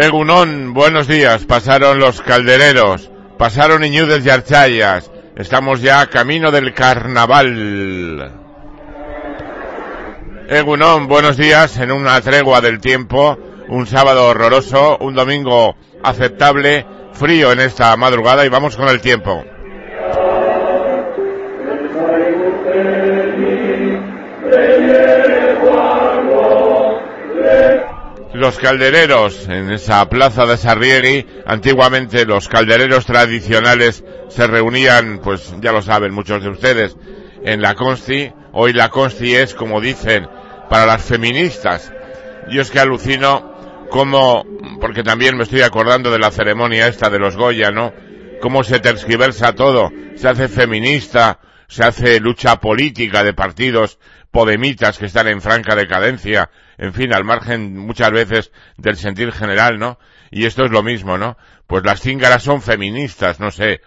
Egunón, buenos días. Pasaron los caldereros, pasaron Iñudes y Archayas. Estamos ya camino del carnaval. Egunón, buenos días en una tregua del tiempo. Un sábado horroroso, un domingo aceptable, frío en esta madrugada y vamos con el tiempo. Los caldereros en esa plaza de Sarriegui, antiguamente los caldereros tradicionales se reunían, pues ya lo saben muchos de ustedes, en la Consti. Hoy la Consti es, como dicen, para las feministas. Yo es que alucino cómo, porque también me estoy acordando de la ceremonia esta de los Goya, ¿no? Cómo se tergiversa todo, se hace feminista, se hace lucha política de partidos podemitas que están en franca decadencia, en fin, al margen muchas veces del sentir general, ¿no? Y esto es lo mismo, ¿no? Pues las cíngaras son feministas, no sé.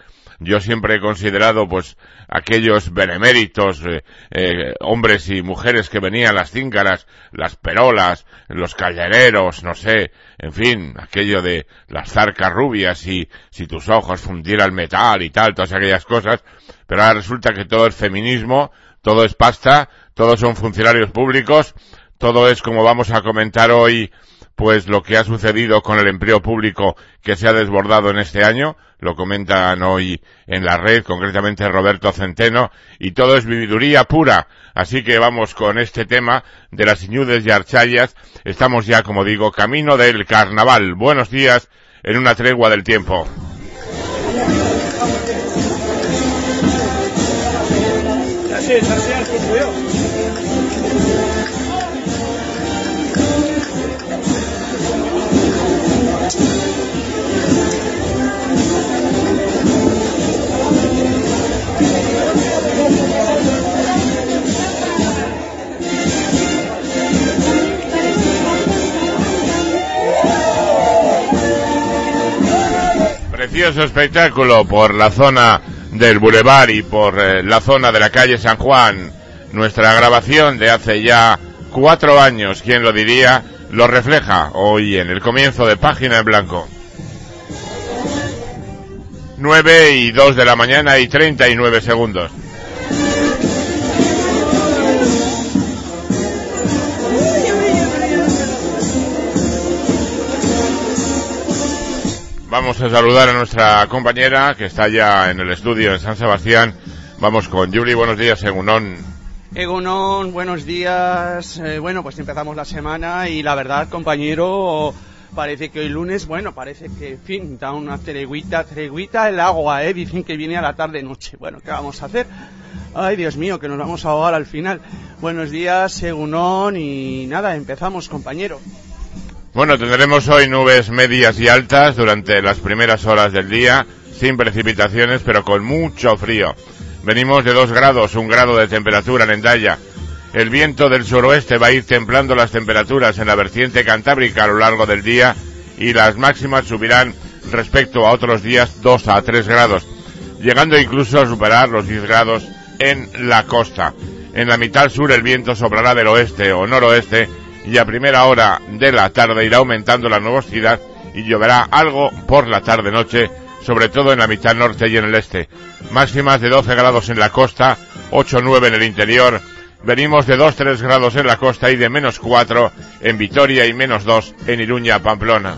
Yo siempre he considerado, pues, aquellos beneméritos, eh, eh, hombres y mujeres que venían las cíngaras, las perolas, los callereros, no sé, en fin, aquello de las zarcas rubias y si tus ojos fundieran metal y tal, todas aquellas cosas, pero ahora resulta que todo es feminismo, todo es pasta, todos son funcionarios públicos, todo es como vamos a comentar hoy, pues lo que ha sucedido con el empleo público que se ha desbordado en este año, lo comentan hoy en la red, concretamente Roberto Centeno, y todo es vividuría pura. Así que vamos con este tema de las iñudes y archayas. Estamos ya, como digo, camino del carnaval. Buenos días en una tregua del tiempo. Precioso espectáculo por la zona del Boulevard y por eh, la zona de la calle San Juan. Nuestra grabación de hace ya cuatro años, quien lo diría, lo refleja hoy en el comienzo de Página en Blanco. 9 y 2 de la mañana y 39 segundos. Vamos a saludar a nuestra compañera que está ya en el estudio en San Sebastián. Vamos con Yuri, buenos días, Egunon. Egunon, buenos días. Eh, bueno, pues empezamos la semana y la verdad, compañero, parece que hoy lunes, bueno, parece que, en fin, da una treguita, treguita el agua, ¿eh? Dicen que viene a la tarde-noche. Bueno, ¿qué vamos a hacer? Ay, Dios mío, que nos vamos a ahogar al final. Buenos días, Egunon, y nada, empezamos, compañero. Bueno, tendremos hoy nubes medias y altas durante las primeras horas del día, sin precipitaciones, pero con mucho frío. Venimos de 2 grados, un grado de temperatura en Endaya. El viento del suroeste va a ir templando las temperaturas en la vertiente cantábrica a lo largo del día y las máximas subirán respecto a otros días 2 a 3 grados, llegando incluso a superar los 10 grados en la costa. En la mitad sur el viento soplará del oeste o noroeste y a primera hora de la tarde irá aumentando la nubosidad y lloverá algo por la tarde-noche, sobre todo en la mitad norte y en el este. Máximas de 12 grados en la costa, 8-9 en el interior. Venimos de 2-3 grados en la costa y de menos 4 en Vitoria y menos 2 en Iruña, Pamplona.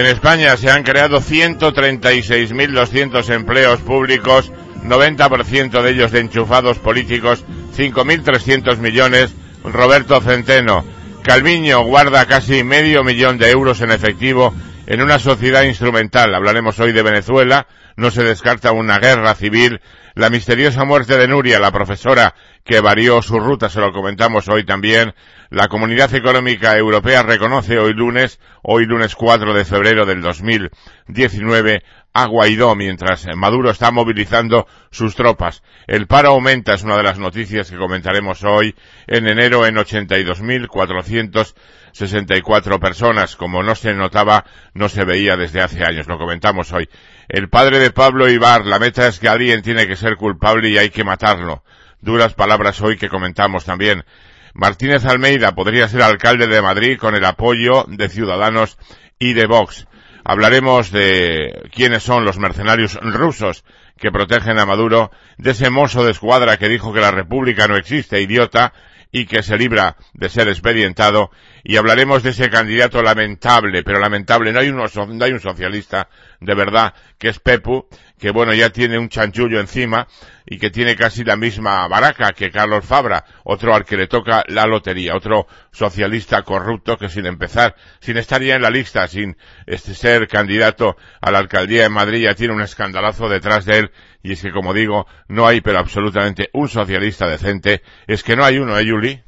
En España se han creado 136.200 empleos públicos 90% de ellos de enchufados políticos, 5.300 millones, Roberto Centeno. Calviño guarda casi medio millón de euros en efectivo en una sociedad instrumental. Hablaremos hoy de Venezuela, no se descarta una guerra civil, la misteriosa muerte de Nuria, la profesora que varió su ruta, se lo comentamos hoy también. La Comunidad Económica Europea reconoce hoy lunes, hoy lunes 4 de febrero del 2019, a Guaidó mientras Maduro está movilizando sus tropas. El paro aumenta, es una de las noticias que comentaremos hoy. En enero en 82.464 personas, como no se notaba, no se veía desde hace años. Lo comentamos hoy. El padre de Pablo Ibar, la meta es que alguien tiene que ser culpable y hay que matarlo. Duras palabras hoy que comentamos también. Martínez Almeida podría ser alcalde de Madrid con el apoyo de Ciudadanos y de Vox. Hablaremos de quiénes son los mercenarios rusos que protegen a Maduro, de ese mozo de escuadra que dijo que la República no existe, idiota, y que se libra de ser expedientado, y hablaremos de ese candidato lamentable, pero lamentable, no hay, no hay un socialista de verdad que es Pepu, que bueno, ya tiene un chanchullo encima y que tiene casi la misma baraca que Carlos Fabra, otro al que le toca la lotería, otro socialista corrupto que sin empezar, sin estar ya en la lista, sin este, ser candidato a la alcaldía de Madrid, ya tiene un escandalazo detrás de él y es que como digo, no hay pero absolutamente un socialista decente, es que no hay uno, ¿eh, Yuli?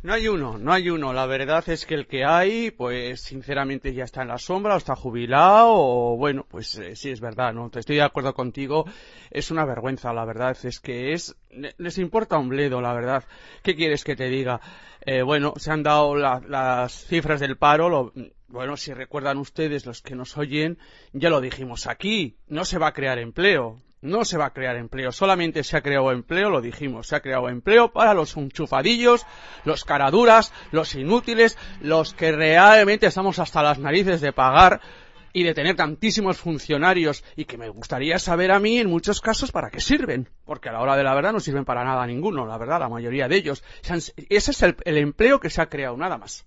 No hay uno, no hay uno. La verdad es que el que hay, pues sinceramente ya está en la sombra, o está jubilado, o bueno, pues eh, sí es verdad, ¿no? Te estoy de acuerdo contigo. Es una vergüenza, la verdad. Es que es, les importa un bledo, la verdad. ¿Qué quieres que te diga? Eh, bueno, se han dado las cifras del paro, lo, bueno, si recuerdan ustedes los que nos oyen, ya lo dijimos aquí, no se va a crear empleo no se va a crear empleo, solamente se ha creado empleo, lo dijimos, se ha creado empleo para los enchufadillos, los caraduras, los inútiles, los que realmente estamos hasta las narices de pagar y de tener tantísimos funcionarios y que me gustaría saber a mí en muchos casos para qué sirven, porque a la hora de la verdad no sirven para nada ninguno, la verdad, la mayoría de ellos. Ese es el empleo que se ha creado, nada más.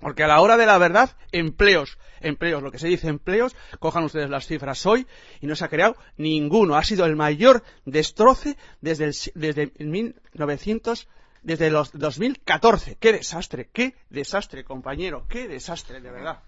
Porque a la hora de la verdad, empleos, empleos, lo que se dice empleos, cojan ustedes las cifras hoy y no se ha creado ninguno. Ha sido el mayor destroce desde, el, desde 1900, desde los 2014. ¡Qué desastre! ¡Qué desastre, compañero! ¡Qué desastre, de verdad!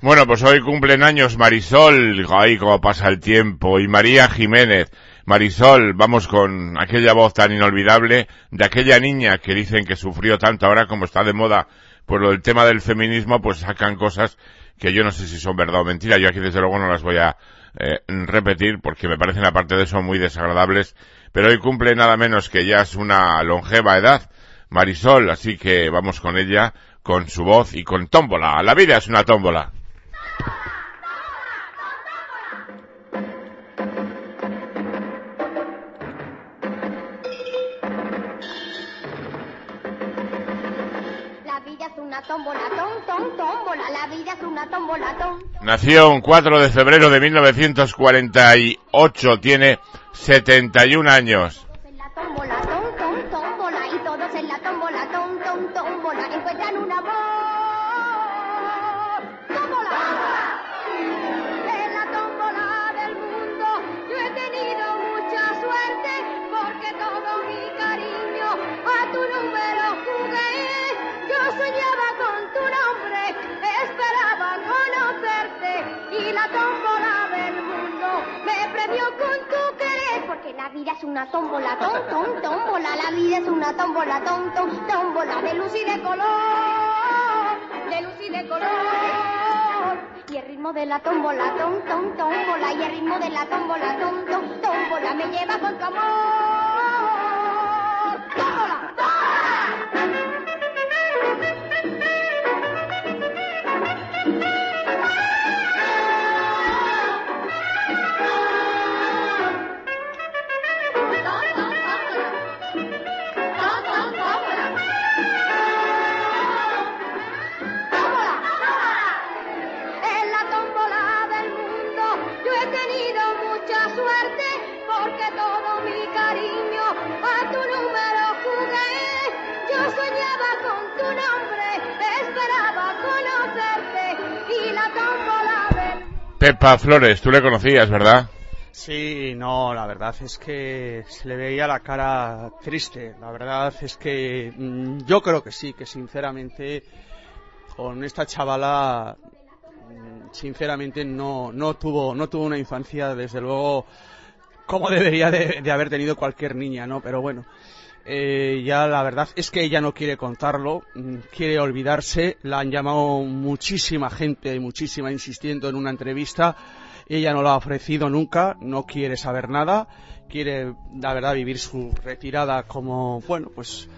Bueno, pues hoy cumplen años Marisol, ahí como pasa el tiempo, y María Jiménez. Marisol, vamos con aquella voz tan inolvidable de aquella niña que dicen que sufrió tanto ahora como está de moda por del tema del feminismo, pues sacan cosas que yo no sé si son verdad o mentira. Yo aquí desde luego no las voy a eh, repetir porque me parecen aparte de eso muy desagradables. Pero hoy cumple nada menos que ya es una longeva edad, Marisol, así que vamos con ella, con su voz y con tómbola. La vida es una tómbola. Nació un 4 de febrero de 1948, tiene 71 años. Una tómbola, tom, tom, tómbola, la vida es una tómbola, tom, tom, tómbola, de luz y de color, de luz y de color. Y el ritmo de la tómbola, tom, tom, tómbola, y el ritmo de la tómbola, tom, tom, tómbola, me lleva con tu amor. Pepa Flores, tú le conocías, ¿verdad? Sí, no, la verdad es que se le veía la cara triste. La verdad es que mm, yo creo que sí, que sinceramente con esta chavala, mm, sinceramente no, no tuvo, no tuvo una infancia, desde luego, como debería de, de haber tenido cualquier niña, ¿no? Pero bueno, eh, ya la verdad es que ella no quiere contarlo, mm, quiere olvidarse. La han llamado muchísima gente muchísima insistiendo en una entrevista. Ella no lo ha ofrecido nunca, no quiere saber nada, quiere, la verdad, vivir su retirada como, bueno, pues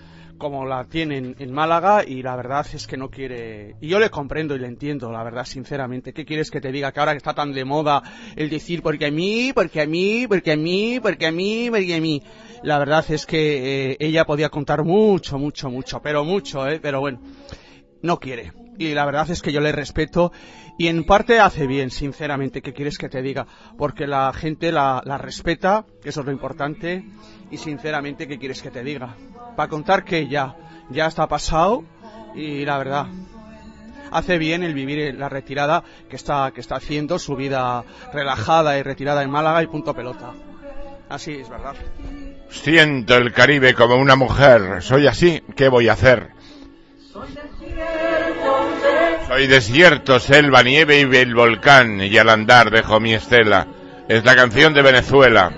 como la tienen en Málaga y la verdad es que no quiere y yo le comprendo y le entiendo la verdad sinceramente. Qué quieres que te diga que ahora que está tan de moda el decir porque a mí porque a mí porque a mí porque a mí porque a mí la verdad es que eh, ella podía contar mucho mucho mucho pero mucho eh pero bueno no quiere y la verdad es que yo le respeto y en parte hace bien, sinceramente, ¿qué quieres que te diga? Porque la gente la, la respeta, eso es lo importante, y sinceramente, ¿qué quieres que te diga? Para contar que ya, ya está pasado y la verdad, hace bien el vivir la retirada que está, que está haciendo, su vida relajada y retirada en Málaga y punto pelota. Así es, ¿verdad? Siento el Caribe como una mujer. Soy así. ¿Qué voy a hacer? Soy desierto, selva, nieve y el volcán, y al andar dejo mi estela. Es la canción de Venezuela.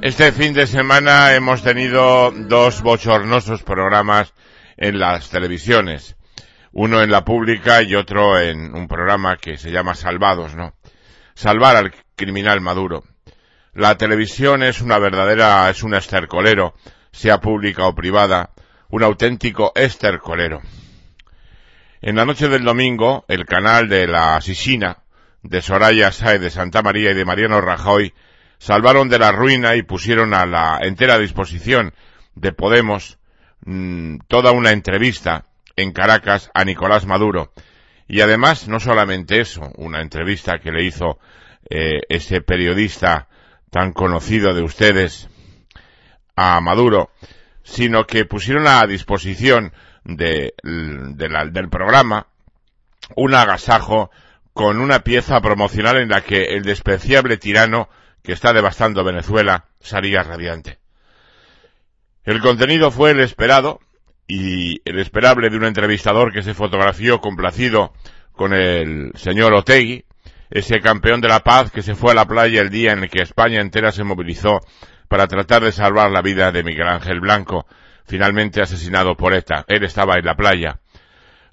Este fin de semana hemos tenido dos bochornosos programas en las televisiones. Uno en la pública y otro en un programa que se llama Salvados, ¿no? Salvar al criminal Maduro. La televisión es una verdadera, es un estercolero, sea pública o privada, un auténtico estercolero. En la noche del domingo, el canal de la Asesina, de Soraya Sáez de Santa María y de Mariano Rajoy, salvaron de la ruina y pusieron a la entera disposición de Podemos mmm, toda una entrevista en Caracas a Nicolás Maduro. Y además, no solamente eso, una entrevista que le hizo eh, ese periodista tan conocido de ustedes a Maduro, sino que pusieron a disposición de, del programa un agasajo con una pieza promocional en la que el despreciable tirano que está devastando Venezuela salía radiante. El contenido fue el esperado y el esperable de un entrevistador que se fotografió complacido con el señor Otegui, ese campeón de la paz que se fue a la playa el día en el que España entera se movilizó para tratar de salvar la vida de Miguel Ángel Blanco, finalmente asesinado por ETA. Él estaba en la playa.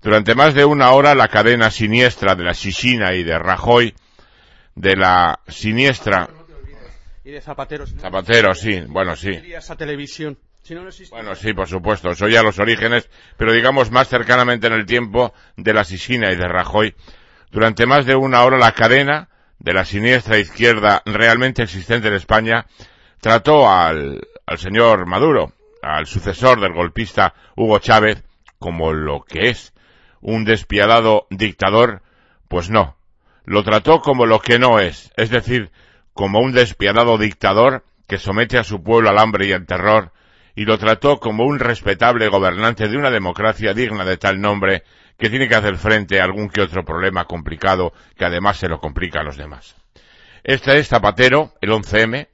Durante más de una hora la cadena siniestra de la Sisina y de Rajoy, de la siniestra... Y de Zapatero. Si no Zapatero, sí, bueno, sí. Esa televisión. Si no, no existe. Bueno, sí, por supuesto, soy a los orígenes, pero digamos más cercanamente en el tiempo de la Sisina y de Rajoy. Durante más de una hora la cadena de la siniestra izquierda realmente existente en España trató al, al señor Maduro, al sucesor del golpista Hugo Chávez como lo que es un despiadado dictador, pues no, lo trató como lo que no es, es decir, como un despiadado dictador que somete a su pueblo al hambre y al terror, y lo trató como un respetable gobernante de una democracia digna de tal nombre que tiene que hacer frente a algún que otro problema complicado que además se lo complica a los demás. Este es Zapatero, el 11M,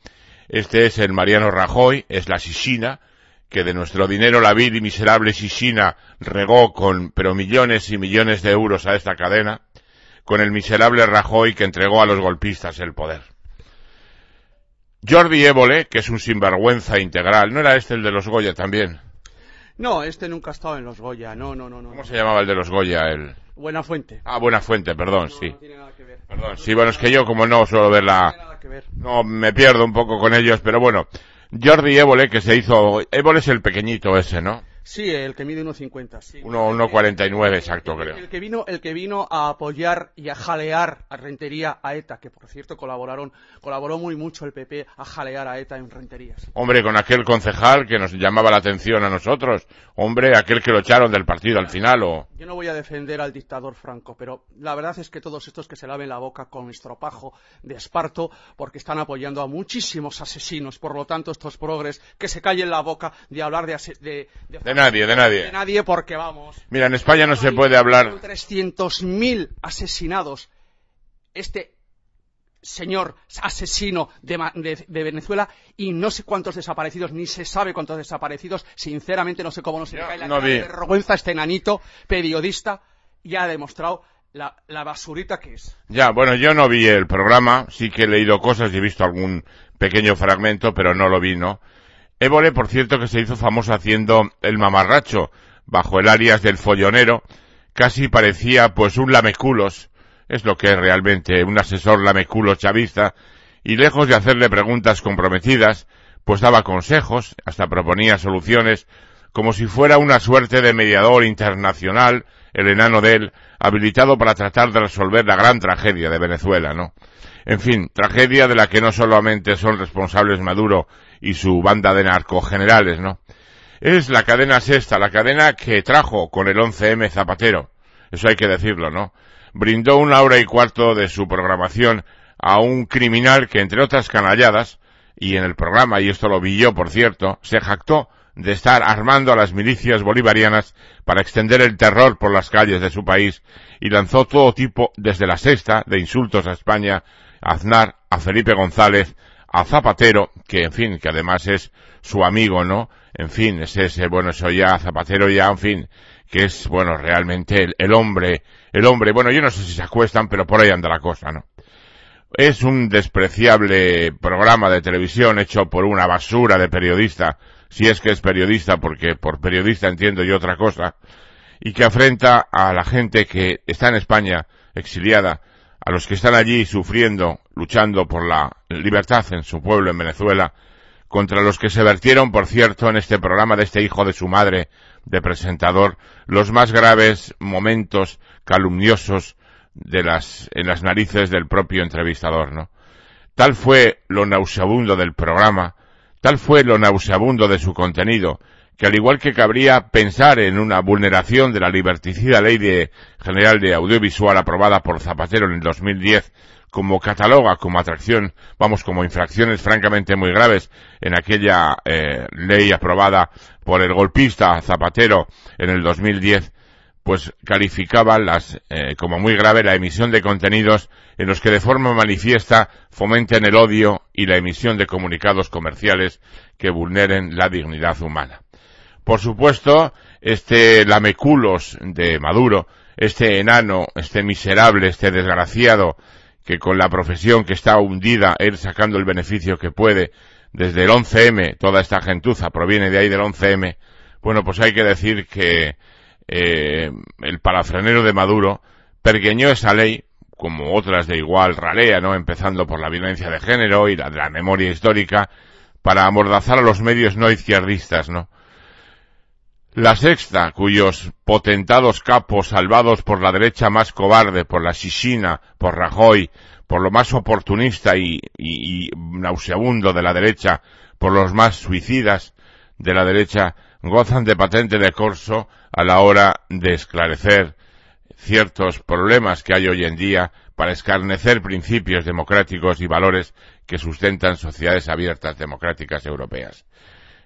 este es el Mariano Rajoy, es la Sisina, que de nuestro dinero la vil y miserable Sisina regó con pero millones y millones de euros a esta cadena, con el miserable Rajoy que entregó a los golpistas el poder. Jordi Évole, que es un sinvergüenza integral, ¿no era este el de los Goya también? No, este nunca ha estado en los Goya, no, no, no. no. ¿Cómo se llamaba el de los Goya? El... Buena fuente. Ah, Buena Fuente, perdón, No, sí. no tiene nada que ver. Perdón, sí, bueno, es que yo como no suelo ver la... No, me pierdo un poco con ellos, pero bueno. Jordi Évole, que se hizo... Évole es el pequeñito ese, ¿no? Sí, el que mide 1,50. Sí. Uno- 1,49 exacto, creo. El que vino, el que vino a apoyar y a jalear a Rentería a ETA, que por cierto colaboraron, colaboró muy mucho el PP a jalear a ETA en Renterías. Hombre, con aquel concejal que nos llamaba la atención a nosotros. Hombre, aquel que lo echaron del partido al final o... Yo no voy a defender al dictador Franco, pero la verdad es que todos estos que se laven la boca con estropajo de esparto, porque están apoyando a muchísimos asesinos, por lo tanto estos progres que se callen la boca de hablar de ase- de, de- De nadie, de nadie. de nadie, porque vamos. Mira, en España no se puede hablar... 300.000 asesinados. Este señor asesino de, Venezuela y no sé cuántos desaparecidos, ni se sabe cuántos desaparecidos. Sinceramente no sé cómo no se le cae la vergüenza a este enanito periodista y ha demostrado la, basurita que es. Ya, bueno, yo no vi el programa, sí que he leído cosas y he visto algún pequeño fragmento, pero no lo vi, ¿no? Évole, por cierto, que se hizo famoso haciendo el mamarracho bajo el alias del follonero, casi parecía pues un lameculos, es lo que es realmente un asesor lameculo chavista, y lejos de hacerle preguntas comprometidas, pues daba consejos, hasta proponía soluciones, como si fuera una suerte de mediador internacional, el enano de él, habilitado para tratar de resolver la gran tragedia de Venezuela, ¿no? En fin, tragedia de la que no solamente son responsables Maduro y su banda de narcogenerales, ¿no? Es la cadena sexta, la cadena que trajo con el 11M Zapatero. Eso hay que decirlo, ¿no? brindó una hora y cuarto de su programación a un criminal que, entre otras canalladas, y en el programa, y esto lo vi yo, por cierto, se jactó de estar armando a las milicias bolivarianas para extender el terror por las calles de su país y lanzó todo tipo, desde la sexta, de insultos a España, a Aznar, a Felipe González, a Zapatero, que en fin, que además es su amigo, ¿no? En fin, es ese, bueno, eso ya, Zapatero ya, en fin, que es, bueno, realmente el hombre el hombre, bueno, yo no sé si se acuestan, pero por ahí anda la cosa, ¿no? Es un despreciable programa de televisión hecho por una basura de periodista, si es que es periodista, porque por periodista entiendo yo otra cosa, y que afrenta a la gente que está en España exiliada, a los que están allí sufriendo, luchando por la libertad en su pueblo, en Venezuela, contra los que se vertieron, por cierto, en este programa de este hijo de su madre, de presentador, los más graves momentos calumniosos de las, en las narices del propio entrevistador, ¿no? Tal fue lo nauseabundo del programa, tal fue lo nauseabundo de su contenido, que al igual que cabría pensar en una vulneración de la liberticida ley general de audiovisual aprobada por Zapatero en el 2010, como cataloga como atracción, vamos, como infracciones francamente muy graves en aquella eh, ley aprobada por el golpista Zapatero en el 2010, pues calificaba las, eh, como muy grave la emisión de contenidos en los que de forma manifiesta fomenten el odio y la emisión de comunicados comerciales que vulneren la dignidad humana. Por supuesto, este lameculos de Maduro, este enano, este miserable, este desgraciado, que con la profesión que está hundida, él sacando el beneficio que puede, desde el 11M, toda esta gentuza proviene de ahí del 11M, bueno, pues hay que decir que eh, el parafrenero de Maduro pergueñó esa ley, como otras de igual ralea, ¿no? Empezando por la violencia de género y la de la memoria histórica, para amordazar a los medios no izquierdistas, ¿no? La sexta, cuyos potentados capos salvados por la derecha más cobarde, por la Sisina, por Rajoy, por lo más oportunista y, nauseabundo de la derecha, por los más suicidas de la derecha, gozan de patente de corso a la hora de esclarecer ciertos problemas que hay hoy en día para escarnecer principios democráticos y valores que sustentan sociedades abiertas democráticas europeas.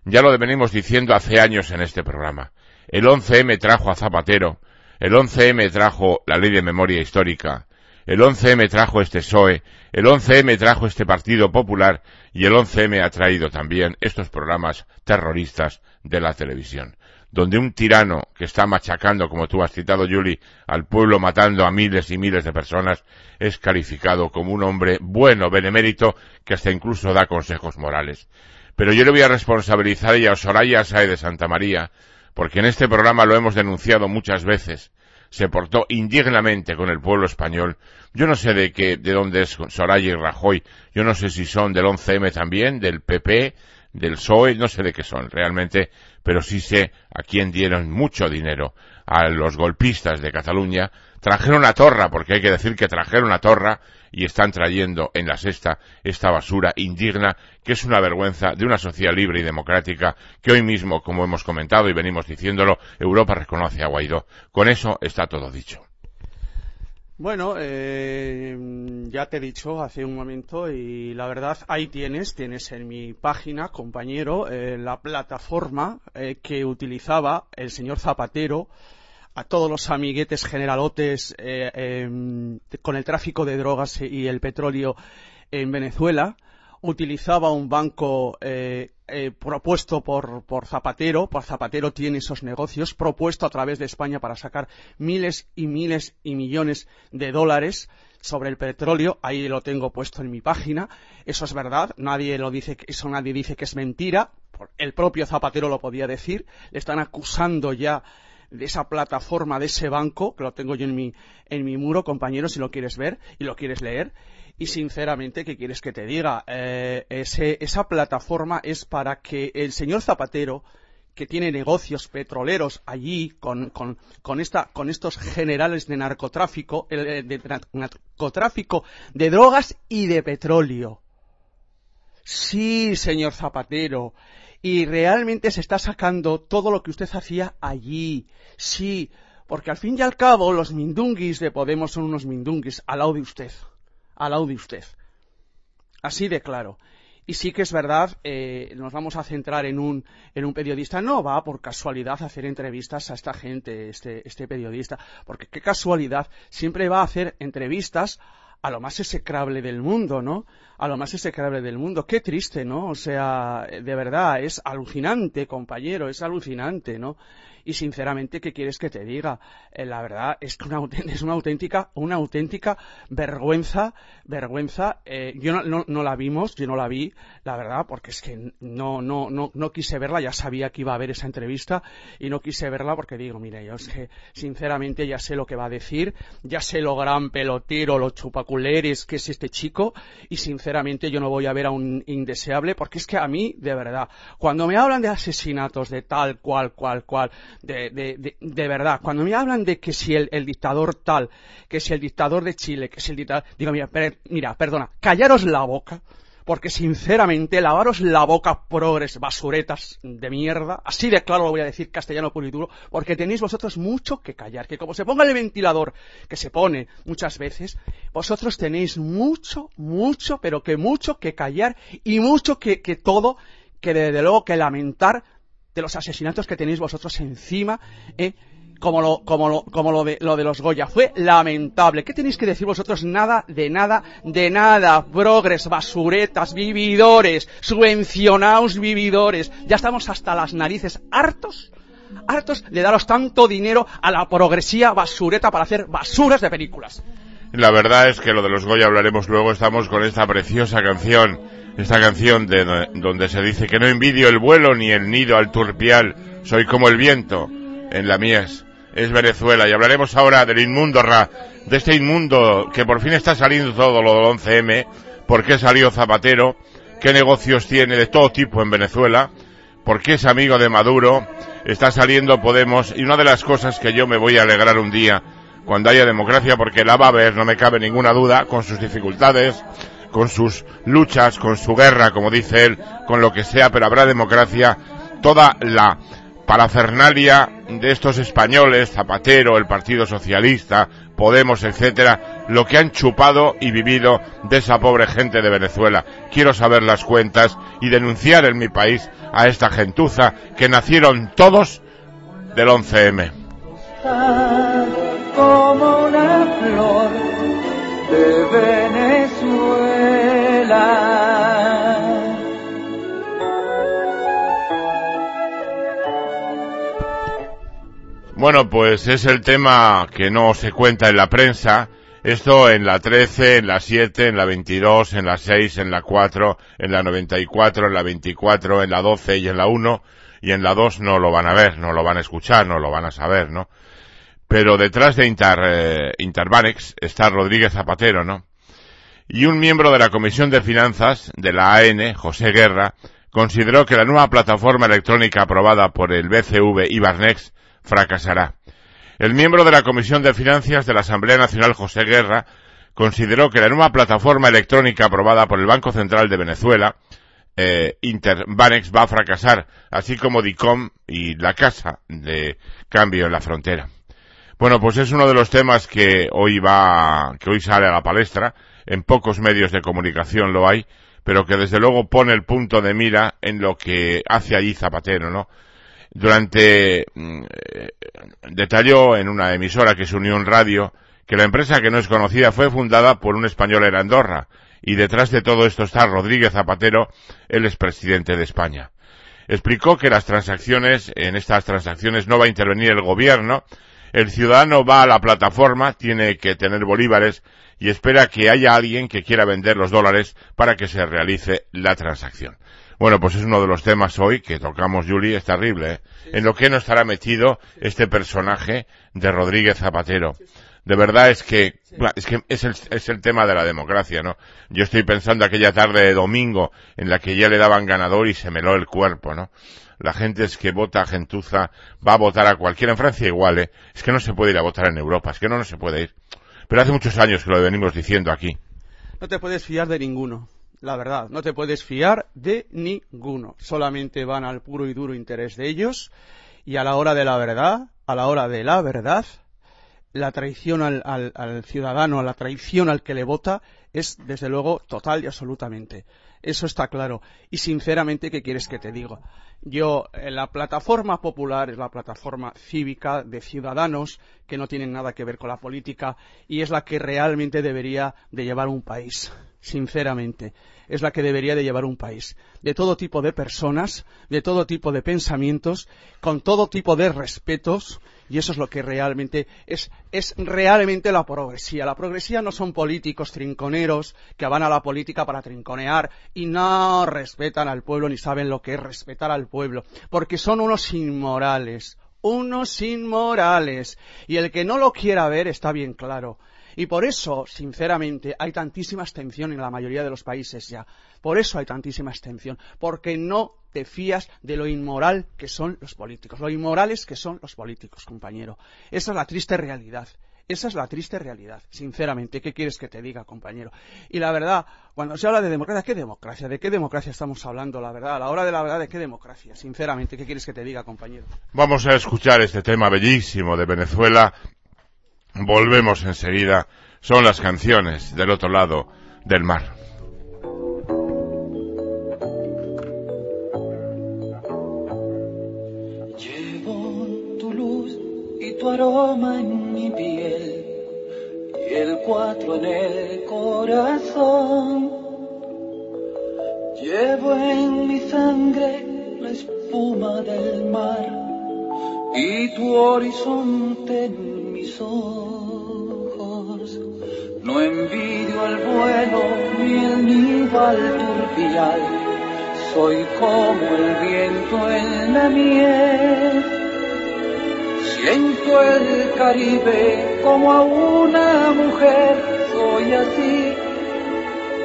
Ya lo venimos diciendo hace años en este programa. El 11M trajo a Zapatero, el 11M trajo la ley de memoria histórica, el 11M trajo este PSOE, el 11M trajo este Partido Popular y el 11M ha traído también estos programas terroristas de la televisión, donde un tirano que está machacando, como tú has citado, Julie, al pueblo matando a miles y miles de personas, es calificado como un hombre bueno, benemérito, que hasta incluso da consejos morales. Pero yo le voy a responsabilizar a Soraya Sae de Santa María, porque en este programa lo hemos denunciado muchas veces. Se portó indignamente con el pueblo español. Yo no sé de qué, de dónde es Soraya y Rajoy. Yo no sé si son del 11M también, del PP, del PSOE, no sé de qué son realmente, pero sí sé a quién dieron mucho dinero a los golpistas de Cataluña. Trajeron a Torra, porque hay que decir que trajeron a Torra y están trayendo en la sexta esta basura indigna que es una vergüenza de una sociedad libre y democrática que hoy mismo, como hemos comentado y venimos diciéndolo, Europa reconoce a Guaidó. Con eso está todo dicho. Bueno, eh, ya te he dicho hace un momento y la verdad ahí tienes, tienes en mi página, compañero, eh, la plataforma eh, que utilizaba el señor Zapatero a todos los amiguetes generalotes eh, em, con el tráfico de drogas y el petróleo en Venezuela. Utilizaba un banco eh, eh, propuesto por, por, Zapatero, por Zapatero tiene esos negocios, propuesto a través de España para sacar miles y miles y millones de dólares sobre el petróleo, ahí lo tengo puesto en mi página, eso es verdad, nadie lo dice, eso nadie dice que es mentira, el propio Zapatero lo podía decir, le están acusando ya de esa plataforma, de ese banco, que lo tengo yo en mi, en mi muro, compañero, si lo quieres ver y lo quieres leer. Y sinceramente, ¿qué quieres que te diga? Eh, esa plataforma es para que el señor Zapatero, que tiene negocios petroleros allí con, con, con, esta, con estos generales de narcotráfico, eh, de narcotráfico de drogas y de petróleo. Sí, señor Zapatero, y realmente se está sacando todo lo que usted hacía allí. Sí, porque al fin y al cabo los mindunguis de Podemos son unos mindunguis al lado de usted, al lado de usted. Así de claro. Y sí que es verdad, eh, nos vamos a centrar en un, en un periodista. No va por casualidad a hacer entrevistas a esta gente, este, este periodista, porque qué casualidad, siempre va a hacer entrevistas a lo más execrable del mundo, ¿no? A lo más execrable del mundo. Qué triste, ¿no? O sea, de verdad, es alucinante, compañero, es alucinante, ¿no? Y sinceramente, ¿qué quieres que te diga? Eh, la verdad es que una, es una auténtica, una auténtica vergüenza, vergüenza. Eh, yo no, no, la vimos, yo no la vi, la verdad, porque es que no, no, no, no quise verla, ya sabía que iba a haber esa entrevista y no quise verla porque digo, mire, yo es que sinceramente ya sé lo que va a decir, ya sé lo gran pelotero, lo chupaculeres que es este chico y sinceramente yo no voy a ver a un indeseable porque es que a mí, de verdad, cuando me hablan de asesinatos de tal, cual, cual, cual, de, de, de, verdad. Cuando me hablan de que si el, dictador tal, que si el dictador de Chile, que si el dictador... Digo, mira, mira, perdona, callaros la boca, porque sinceramente, lavaros la boca, progres, basuretas de mierda, así de claro lo voy a decir castellano puro y duro, porque tenéis vosotros mucho que callar, que como se ponga el ventilador, que se pone muchas veces, vosotros tenéis mucho, mucho, pero que mucho que callar y mucho que, que todo, que desde luego que lamentar de los asesinatos que tenéis vosotros encima, ¿eh? como, lo, como, lo, como lo, de, lo de los Goya. Fue lamentable. ¿Qué tenéis que decir vosotros? Nada, de nada, de nada. Progres, basuretas, vividores, subvencionados vividores. Ya estamos hasta las narices hartos hartos de daros tanto dinero a la progresía basureta para hacer basuras de películas. La verdad es que lo de los Goya hablaremos luego. Estamos con esta preciosa canción esta canción de, donde se dice que no envidio el vuelo ni el nido al turpial, soy como el viento en la mies. Es Venezuela y hablaremos ahora del inmundo Ra, de este inmundo que por fin está saliendo todo lo del 11M, por qué salió Zapatero, qué negocios tiene de todo tipo en Venezuela, por qué es amigo de Maduro, está saliendo Podemos y una de las cosas que yo me voy a alegrar un día cuando haya democracia porque la va a no me cabe ninguna duda, con sus dificultades, con sus luchas, con su guerra, como dice él, con lo que sea, pero habrá democracia, toda la parafernalia de estos españoles, Zapatero, el Partido Socialista, Podemos, etcétera, lo que han chupado y vivido de esa pobre gente de Venezuela. Quiero saber las cuentas y denunciar en mi país a esta gentuza que nacieron todos del 11M. Como una flor Bueno, pues es el tema que no se cuenta en la prensa. Esto en la 13, en la 7, en la 22, en la 6, en la 4, en la 94, en la 24, en la 12 y en la 1. Y en la 2 no lo van a ver, no lo van a escuchar, no lo van a saber, ¿no? Pero detrás de Inter, eh, Interbanex está Rodríguez Zapatero, ¿no? Y un miembro de la Comisión de Finanzas de la AN, José Guerra, consideró que la nueva plataforma electrónica aprobada por el BCV Ibarnex fracasará. El miembro de la Comisión de Finanzas de la Asamblea Nacional, José Guerra, consideró que la nueva plataforma electrónica aprobada por el Banco Central de Venezuela, eh, Interbanex, va a fracasar, así como DICOM y la Casa de Cambio en la Frontera. Bueno, pues es uno de los temas que hoy va, que hoy sale a la palestra. En pocos medios de comunicación lo hay, pero que desde luego pone el punto de mira en lo que hace allí Zapatero, ¿no? Durante mm, detalló en una emisora que se unió en radio que la empresa que no es conocida fue fundada por un español en Andorra y detrás de todo esto está Rodríguez Zapatero, el expresidente de España. Explicó que las transacciones, en estas transacciones no va a intervenir el gobierno, el ciudadano va a la plataforma, tiene que tener bolívares y espera que haya alguien que quiera vender los dólares para que se realice la transacción. Bueno, pues es uno de los temas hoy que tocamos, Juli, es terrible. ¿eh? En lo que no estará metido este personaje de Rodríguez Zapatero. De verdad es que, es que es el, es el tema de la democracia, ¿no? Yo estoy pensando aquella tarde de domingo en la que ya le daban ganador y se meló el cuerpo, ¿no? La gente es que vota a gentuza, va a votar a cualquiera. En Francia igual, ¿eh? Es que no se puede ir a votar en Europa, es que no, no se puede ir. Pero hace muchos años que lo venimos diciendo aquí. No te puedes fiar de ninguno la verdad. No te puedes fiar de ninguno. Solamente van al puro y duro interés de ellos y a la hora de la verdad, a la hora de la verdad, la traición al, al, ciudadano, a la traición al que le vota, es desde luego total y absolutamente. Eso está claro. Y sinceramente, ¿qué quieres que te diga? Yo, en la plataforma popular es la plataforma cívica de ciudadanos que no tienen nada que ver con la política y es la que realmente debería de llevar un país sinceramente, es la que debería de llevar un país. De todo tipo de personas, de todo tipo de pensamientos, con todo tipo de respetos, y eso es lo que realmente es, es realmente la progresía. La progresía no son políticos trinconeros que van a la política para trinconear y no respetan al pueblo ni saben lo que es respetar al pueblo, porque son unos inmorales, unos inmorales. Y el que no lo quiera ver está bien claro. Y por eso, sinceramente, hay tantísima abstención en la mayoría de los países ya. Por eso hay tantísima abstención. Porque no te fías de lo inmoral que son los políticos. Lo inmorales que son los políticos, compañero. Esa es la triste realidad. Esa es la triste realidad, sinceramente. ¿Qué quieres que te diga, compañero? Y la verdad, cuando se habla de democracia, ¿qué democracia? ¿De qué democracia estamos hablando, la verdad? A la hora de la verdad, ¿de qué democracia? Sinceramente, ¿qué quieres que te diga, compañero? Vamos a escuchar este tema bellísimo de Venezuela Volvemos enseguida. Son las canciones del otro lado del mar. Llevo tu luz y tu aroma en mi piel y el cuatro en el corazón. Llevo en mi sangre la espuma del mar y tu horizonte mis ojos. No envidio el vuelo ni el nido al turpial, soy como el viento en la miel. Siento el Caribe como a una mujer, soy así,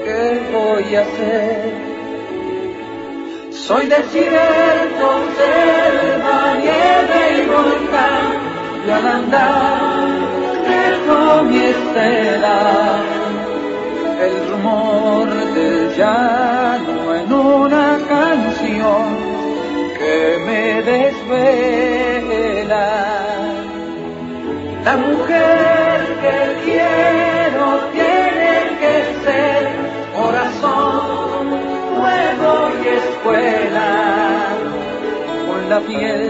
¿qué voy a hacer? Soy desierto, selva, nieve y volcán, y al andar mi estela, el rumor del llano en una canción que me desvela. La mujer que quiero tiene que ser corazón, fuego y escuela, con la piel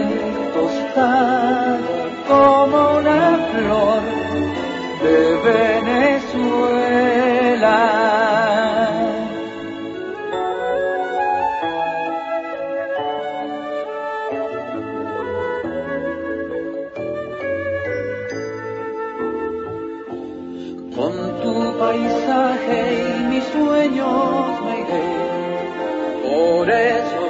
tostada como una flor de Venezuela. Con tu paisaje y mis sueños me iré por esos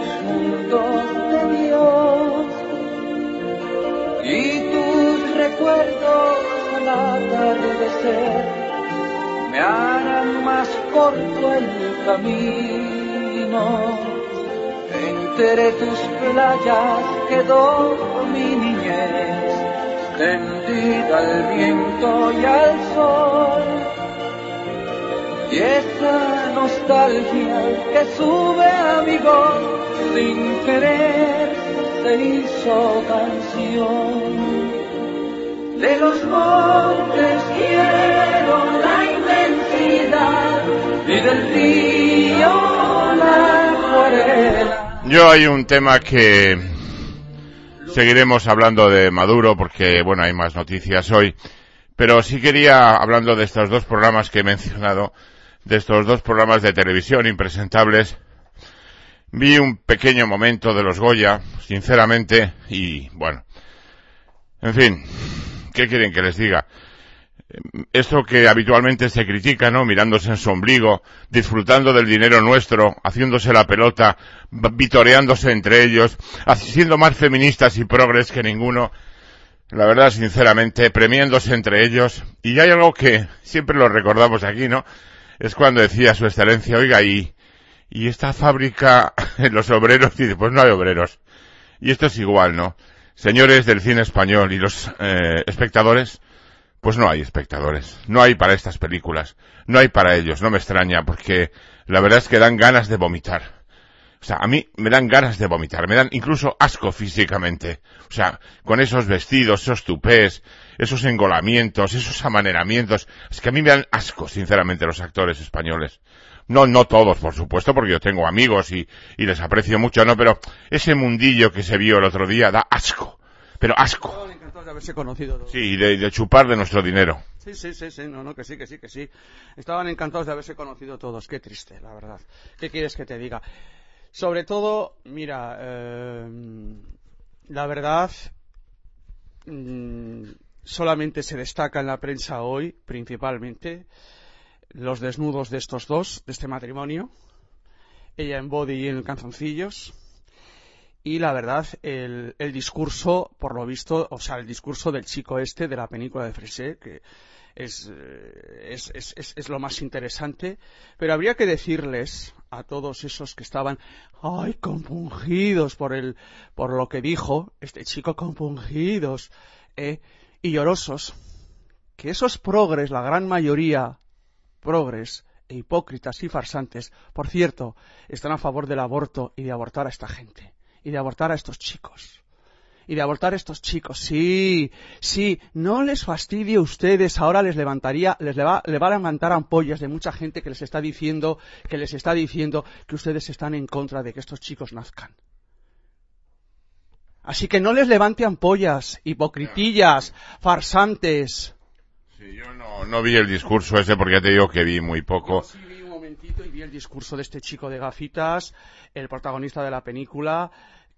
me harán más corto el camino. Entre tus playas quedó mi niñez, tendida al viento y al sol. Y esa nostalgia que sube a mi voz sin querer se hizo canción Yo hay un tema que seguiremos hablando de Maduro porque, bueno, hay más noticias hoy. Pero sí quería, hablando de estos dos programas que he mencionado, de estos dos programas de televisión impresentables, vi un pequeño momento de los Goya, sinceramente, y bueno, en fin, ¿qué quieren que les diga? esto que habitualmente se critica, ¿no? Mirándose en su ombligo, disfrutando del dinero nuestro, haciéndose la pelota, vitoreándose entre ellos, siendo más feministas y progres que ninguno. La verdad, sinceramente, premiándose entre ellos. Y hay algo que siempre lo recordamos aquí, ¿no? Es cuando decía su excelencia, oiga, y, y esta fábrica, los obreros, y pues no hay obreros. Y esto es igual, ¿no? Señores del cine español y los eh, espectadores, pues no hay espectadores, no hay para estas películas, no hay para ellos, no me extraña, porque la verdad es que dan ganas de vomitar. O sea, a mí me dan ganas de vomitar, me dan incluso asco físicamente. O sea, con esos vestidos, esos tupés, esos engolamientos, esos amaneramientos, es que a mí me dan asco, sinceramente, los actores españoles. No, no todos, por supuesto, porque yo tengo amigos y, y les aprecio mucho, no, pero ese mundillo que se vio el otro día da asco. Pero asco de haberse conocido Sí, y de, chupar de nuestro dinero. Sí, sí, sí, sí, no, no, que sí, que sí, que sí. Estaban encantados de haberse conocido todos. Qué triste, la verdad. ¿Qué quieres que te diga? Sobre todo, mira, eh, la verdad, mm, solamente se destaca en la prensa hoy, principalmente, los desnudos de estos dos, de este matrimonio. Ella en body y en calzoncillos y la verdad, el, discurso, por lo visto, o sea, el discurso del chico este de la película de Fresé, que es, eh, es, es, es, lo más interesante, pero habría que decirles a todos esos que estaban, ay, compungidos por el, por lo que dijo este chico, compungidos, eh, y llorosos, que esos progres, la gran mayoría progres, e hipócritas y farsantes, por cierto, están a favor del aborto y de abortar a esta gente y de abortar a estos chicos. Y de abortar a estos chicos. Sí, sí, no les fastidie ustedes. Ahora les levantaría, les le va, le va a levantar ampollas de mucha gente que les está diciendo, que les está diciendo que ustedes están en contra de que estos chicos nazcan. Así que no les levante ampollas, hipocritillas, farsantes. Sí, yo no, no vi el discurso ese porque ya te digo que vi muy poco. sí vi un momentito y vi el discurso de este chico de gafitas, el protagonista de la película,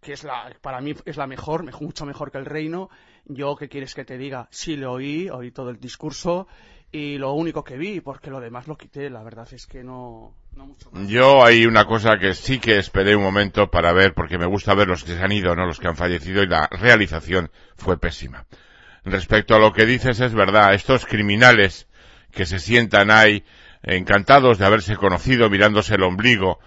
que es la, para mí es la mejor, mucho mejor que el reino. Yo, ¿qué quieres que te diga? Sí lo oí, oí todo el discurso y lo único que vi, porque lo demás lo quité, la verdad es que no, no mucho más. Yo hay una cosa que sí que esperé un momento para ver, porque me gusta ver los que se han ido, no los que han fallecido, y la realización fue pésima. Respecto a lo que dices, es verdad, estos criminales que se sientan ahí, encantados de haberse conocido, mirándose el ombligo,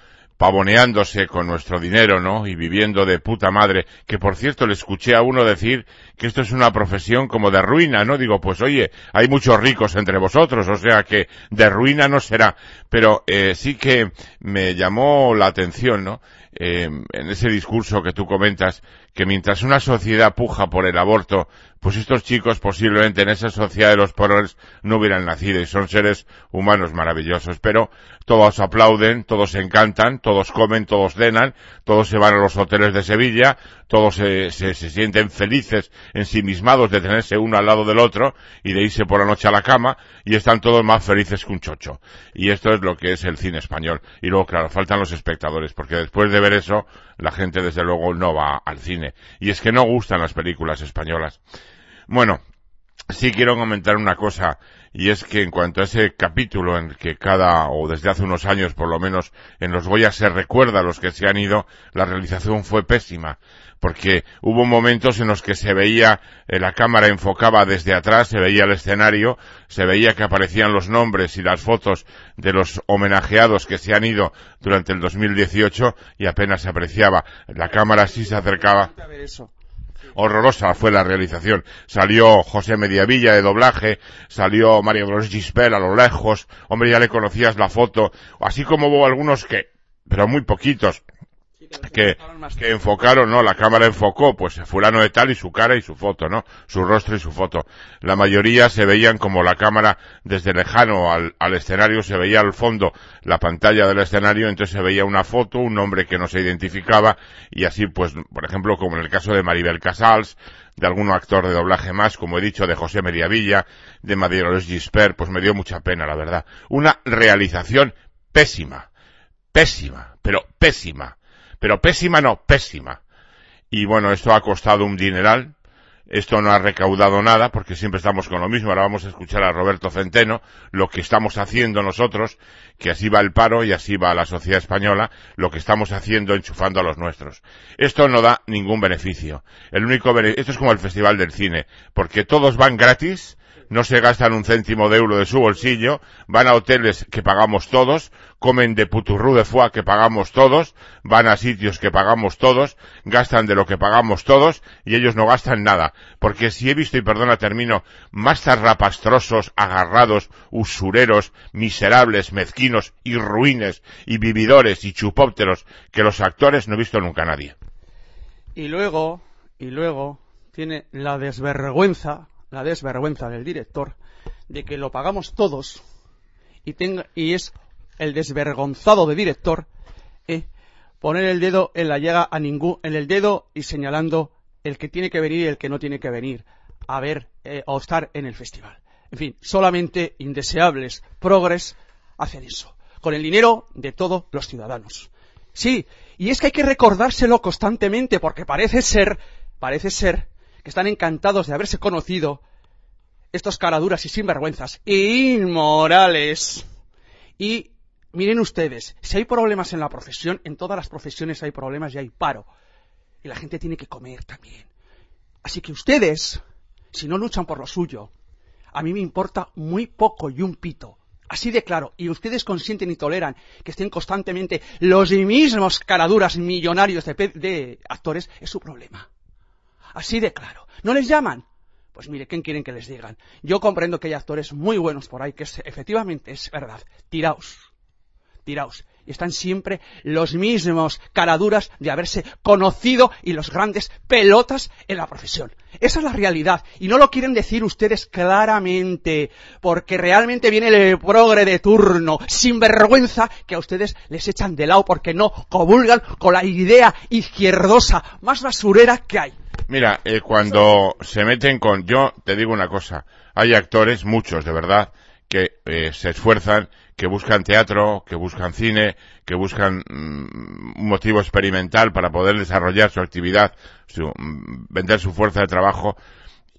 pavoneándose con nuestro dinero, ¿no? Y viviendo de puta madre, que por cierto le escuché a uno decir que esto es una profesión como de ruina, ¿no? Digo, pues oye, hay muchos ricos entre vosotros, o sea que de ruina no será, pero eh, sí que me llamó la atención, ¿no? Eh, en ese discurso que tú comentas, que mientras una sociedad puja por el aborto, pues estos chicos posiblemente en esa sociedad de los pobres no hubieran nacido y son seres humanos maravillosos. Pero todos aplauden, todos se encantan, todos comen, todos cenan, todos se van a los hoteles de Sevilla, todos se, se, sienten felices, ensimismados de tenerse uno al lado del otro y de irse por la noche a la cama y están todos más felices que un chocho. Y esto es lo que es el cine español. Y luego, claro, faltan los espectadores, porque después de ver eso, la gente desde luego no va al cine. Y es que no gustan las películas españolas. Bueno, sí quiero comentar una cosa y es que en cuanto a ese capítulo en que cada, o desde hace unos años por lo menos, en los Goya se recuerda a los que se han ido, la realización fue pésima, porque hubo momentos en los que se veía, eh, la cámara enfocaba desde atrás, se veía el escenario, se veía que aparecían los nombres y las fotos de los homenajeados que se han ido durante el 2018 y apenas se apreciaba. La cámara sí se acercaba. Horrorosa fue la realización. Salió José Mediavilla de doblaje, salió Mario Dolores Gispel a lo lejos, hombre ya le conocías la foto, así como hubo algunos que, pero muy poquitos, que, que enfocaron, ¿no? La cámara enfocó, pues, fulano de tal y su cara y su foto, ¿no? Su rostro y su foto. La mayoría se veían como la cámara desde lejano al, al escenario, se veía al fondo la pantalla del escenario, entonces se veía una foto, un nombre que no se identificaba, y así, pues, por ejemplo, como en el caso de Maribel Casals, de algún actor de doblaje más, como he dicho, de José Mediavilla, de Madieros Gisper, pues me dio mucha pena, la verdad. Una realización pésima, pésima, pero pésima, pero pésima no, pésima. Y bueno, esto ha costado un dineral, esto no ha recaudado nada porque siempre estamos con lo mismo. Ahora vamos a escuchar a Roberto Centeno, lo que estamos haciendo nosotros, que así va el paro y así va la sociedad española, lo que estamos haciendo enchufando a los nuestros. Esto no da ningún beneficio. El único esto es como el Festival del Cine, porque todos van gratis, no se gastan un céntimo de euro de su bolsillo, van a hoteles que pagamos todos, comen de puturrú de foie que pagamos todos, van a sitios que pagamos todos, gastan de lo que pagamos todos y ellos no gastan nada. Porque si he visto, y perdona termino, más zarrapastrosos, agarrados, usureros, miserables, mezquinos y ruines y vividores y chupópteros que los actores no he visto nunca a nadie. Y luego, y luego, tiene la desvergüenza la desvergüenza del director de que lo pagamos todos y, tenga, y es el desvergonzado de director eh, poner el dedo en la llaga a ningún, en el dedo y señalando el que tiene que venir y el que no tiene que venir a ver eh, o estar en el festival. En fin, solamente indeseables progres hacen eso, con el dinero de todos los ciudadanos. Sí, y es que hay que recordárselo constantemente porque parece ser, parece ser que están encantados de haberse conocido estos caraduras y sinvergüenzas inmorales. Y miren ustedes, si hay problemas en la profesión, en todas las profesiones hay problemas y hay paro. Y la gente tiene que comer también. Así que ustedes, si no luchan por lo suyo, a mí me importa muy poco y un pito. Así de claro. Y ustedes consienten y toleran que estén constantemente los mismos caraduras millonarios de, de actores, es su problema. Así de claro. ¿No les llaman? Pues mire, ¿quién quieren que les digan? Yo comprendo que hay actores muy buenos por ahí, que efectivamente es verdad. Tiraos. Tiraos. Y están siempre los mismos caraduras de haberse conocido y los grandes pelotas en la profesión. Esa es la realidad. Y no lo quieren decir ustedes claramente, porque realmente viene el progre de turno, sin vergüenza, que a ustedes les echan de lado porque no comulgan con la idea izquierdosa más basurera que hay. Mira, eh, cuando se meten con... Yo te digo una cosa, hay actores, muchos de verdad, que eh, se esfuerzan, que buscan teatro, que buscan cine, que buscan mm, un motivo experimental para poder desarrollar su actividad, su, mm, vender su fuerza de trabajo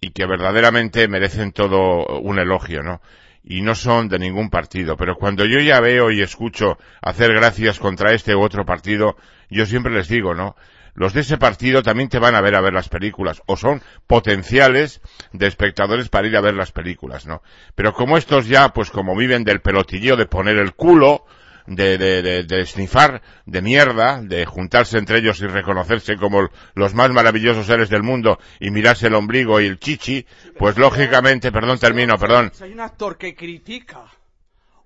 y que verdaderamente merecen todo un elogio, ¿no? Y no son de ningún partido, pero cuando yo ya veo y escucho hacer gracias contra este u otro partido, yo siempre les digo, ¿no? Los de ese partido también te van a ver a ver las películas o son potenciales de espectadores para ir a ver las películas, ¿no? Pero como estos ya, pues como viven del pelotilleo de poner el culo, de, de, de, de snifar de mierda, de juntarse entre ellos y reconocerse como los más maravillosos seres del mundo y mirarse el ombligo y el chichi, pues lógicamente, perdón, termino, perdón. Un actor que critica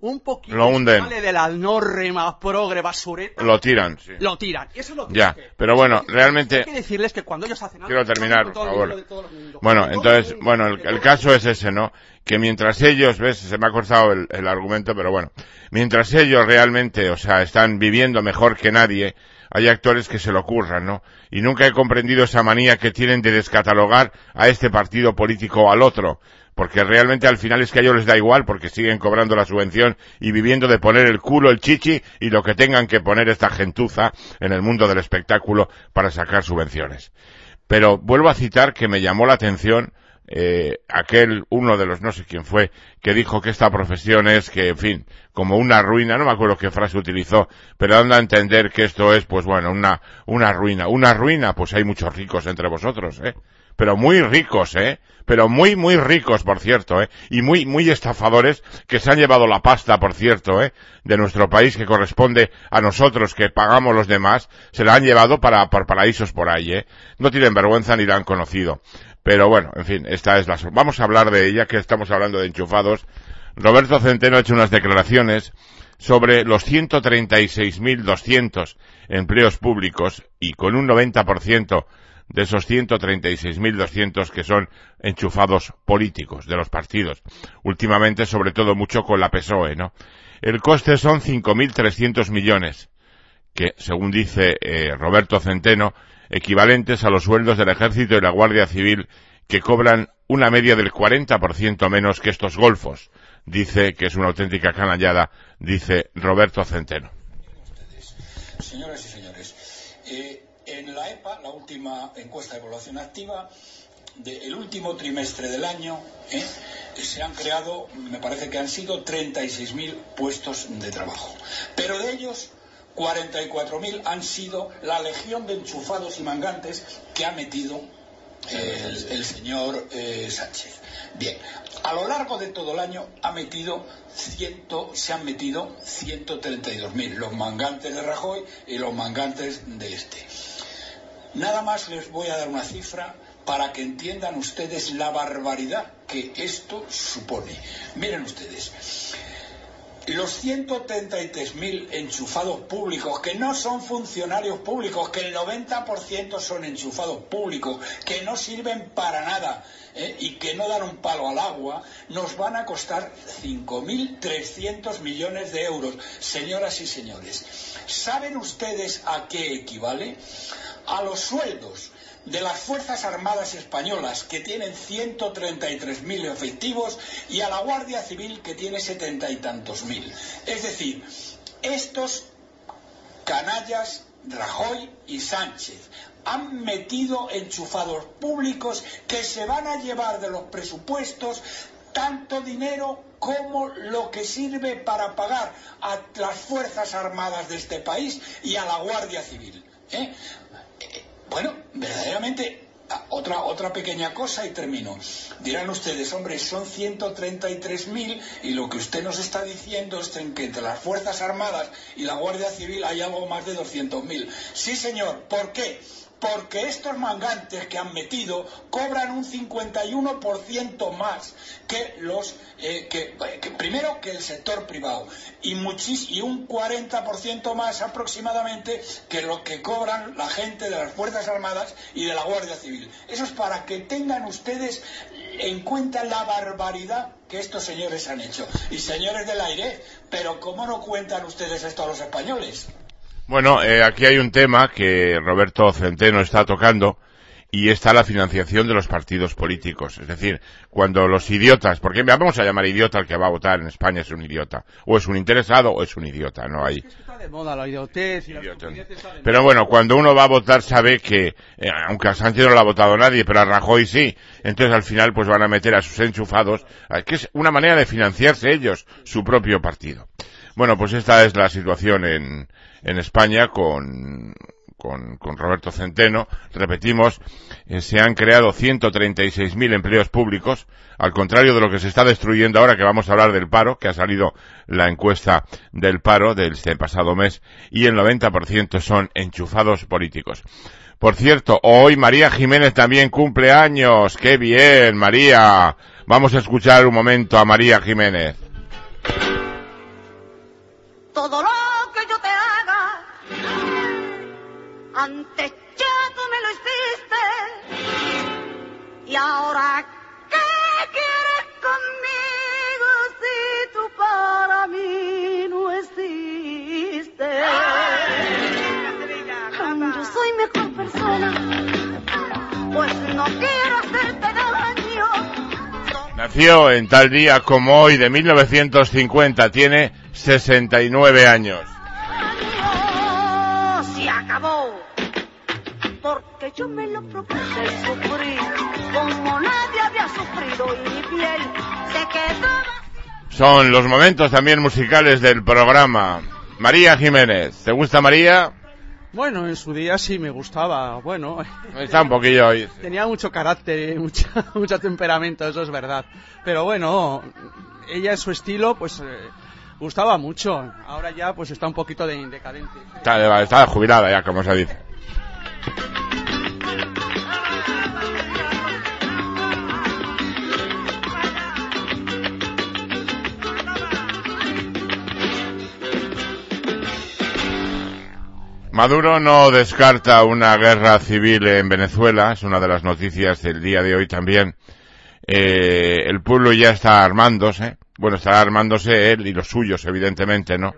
un poquito lo hunden. sale de la norma progre basureta. Lo tiran, sí. Lo tiran. Eso es lo que Ya, pero bueno, realmente... Hay que decirles que cuando ellos hacen algo... Quiero terminar, por favor. Bueno, entonces, bueno, el caso es ese, ¿no? Que mientras ellos, ves, se me ha cortado el, el argumento, pero bueno, mientras ellos realmente, o sea, están viviendo mejor que nadie, hay actores que se lo ocurran, ¿no? Y nunca he comprendido esa manía que tienen de descatalogar a este partido político o al otro, porque realmente al final es que a ellos les da igual porque siguen cobrando la subvención y viviendo de poner el culo, el chichi y lo que tengan que poner esta gentuza en el mundo del espectáculo para sacar subvenciones. Pero vuelvo a citar que me llamó la atención eh, aquel uno de los no sé quién fue que dijo que esta profesión es que en fin como una ruina no me acuerdo qué frase utilizó pero dando a entender que esto es pues bueno una una ruina una ruina pues hay muchos ricos entre vosotros eh pero muy ricos, ¿eh? Pero muy, muy ricos, por cierto, ¿eh? Y muy, muy estafadores que se han llevado la pasta, por cierto, ¿eh? De nuestro país que corresponde a nosotros que pagamos los demás, se la han llevado para, por paraísos por ahí, ¿eh? No tienen vergüenza ni la han conocido. Pero bueno, en fin, esta es la... Vamos a hablar de ella, que estamos hablando de enchufados. Roberto Centeno ha hecho unas declaraciones sobre los 136.200 empleos públicos y con un 90% de esos 136.200 que son enchufados políticos de los partidos. Últimamente, sobre todo, mucho con la PSOE, ¿no? El coste son 5.300 millones, que, según dice eh, Roberto Centeno, equivalentes a los sueldos del Ejército y la Guardia Civil, que cobran una media del 40% menos que estos golfos. Dice que es una auténtica canallada, dice Roberto Centeno. Señores, eh, en la EPA, la última encuesta de población activa, del último trimestre del año, eh, se han creado, me parece que han sido 36.000 puestos de trabajo. Pero de ellos, 44.000 han sido la legión de enchufados y mangantes que ha metido el, señor eh, Sánchez. Bien, a lo largo de todo el año ha metido ciento, se han metido 132.000, los mangantes de Rajoy y los mangantes de este. Nada más les voy a dar una cifra para que entiendan ustedes la barbaridad que esto supone. Miren ustedes, los 133.000 enchufados públicos, que no son funcionarios públicos, que el 90% son enchufados públicos, que no sirven para nada ¿eh? y que no dan un palo al agua, nos van a costar 5.300 millones de euros. Señoras y señores, ¿saben ustedes a qué equivale? A los sueldos de las Fuerzas Armadas Españolas, que tienen 133.000 efectivos, y a la Guardia Civil, que tiene setenta y tantos mil. Es decir, estos canallas, Rajoy y Sánchez, han metido enchufados públicos que se van a llevar de los presupuestos tanto dinero como lo que sirve para pagar a las Fuerzas Armadas de este país y a la Guardia Civil. ¿eh? Bueno, verdaderamente otra, otra pequeña cosa y termino. Dirán ustedes, hombre, son 133.000 y lo que usted nos está diciendo es que entre las Fuerzas Armadas y la Guardia Civil hay algo más de 200.000. Sí, señor. ¿Por qué? Porque estos mangantes que han metido cobran un 51% más que los eh, que, primero que el sector privado y, y un 40% más aproximadamente que lo que cobran la gente de las Fuerzas Armadas y de la Guardia Civil. Eso es para que tengan ustedes en cuenta la barbaridad que estos señores han hecho. Y señores del aire, pero ¿cómo no cuentan ustedes esto a los españoles? Bueno, eh, aquí hay un tema que Roberto Centeno está tocando y está la financiación de los partidos políticos. Es decir, cuando los idiotas, porque vamos a llamar idiota al que va a votar en España es un idiota, o es un interesado o es un idiota, no hay. Pero bueno, cuando uno va a votar sabe que, eh, aunque a Sánchez no lo ha votado nadie, pero a Rajoy sí, entonces al final pues van a meter a sus enchufados, que es una manera de financiarse ellos, su propio partido. Bueno, pues esta es la situación en, en España con, con, con, Roberto Centeno. Repetimos, eh, se han creado 136.000 empleos públicos, al contrario de lo que se está destruyendo ahora, que vamos a hablar del paro, que ha salido la encuesta del paro del este pasado mes, y el 90% son enchufados políticos. Por cierto, hoy María Jiménez también cumple años. ¡Qué bien, María! Vamos a escuchar un momento a María Jiménez todo lo antes ya tú me lo hiciste. Y ahora, ¿qué quieres conmigo si tú para mí no existes? Yo soy mejor persona, pues no quiero hacerte daño. Nació en tal día como hoy de 1950, tiene 69 años. Yo me lo propuse sufrir como nadie había sufrido y mi piel se quedó. Son los momentos también musicales del programa. María Jiménez, ¿te gusta María? Bueno, en su día sí me gustaba. Bueno, está un poquillo hoy. Tenía mucho carácter, y mucho temperamento, eso es verdad. Pero bueno, ella en su estilo, pues eh, gustaba mucho. Ahora ya pues está un poquito de decadente. Está, está jubilada ya, como se dice. Maduro no descarta una guerra civil en Venezuela, es una de las noticias del día de hoy también. Eh, el pueblo ya está armándose, bueno, estará armándose él y los suyos, evidentemente, ¿no?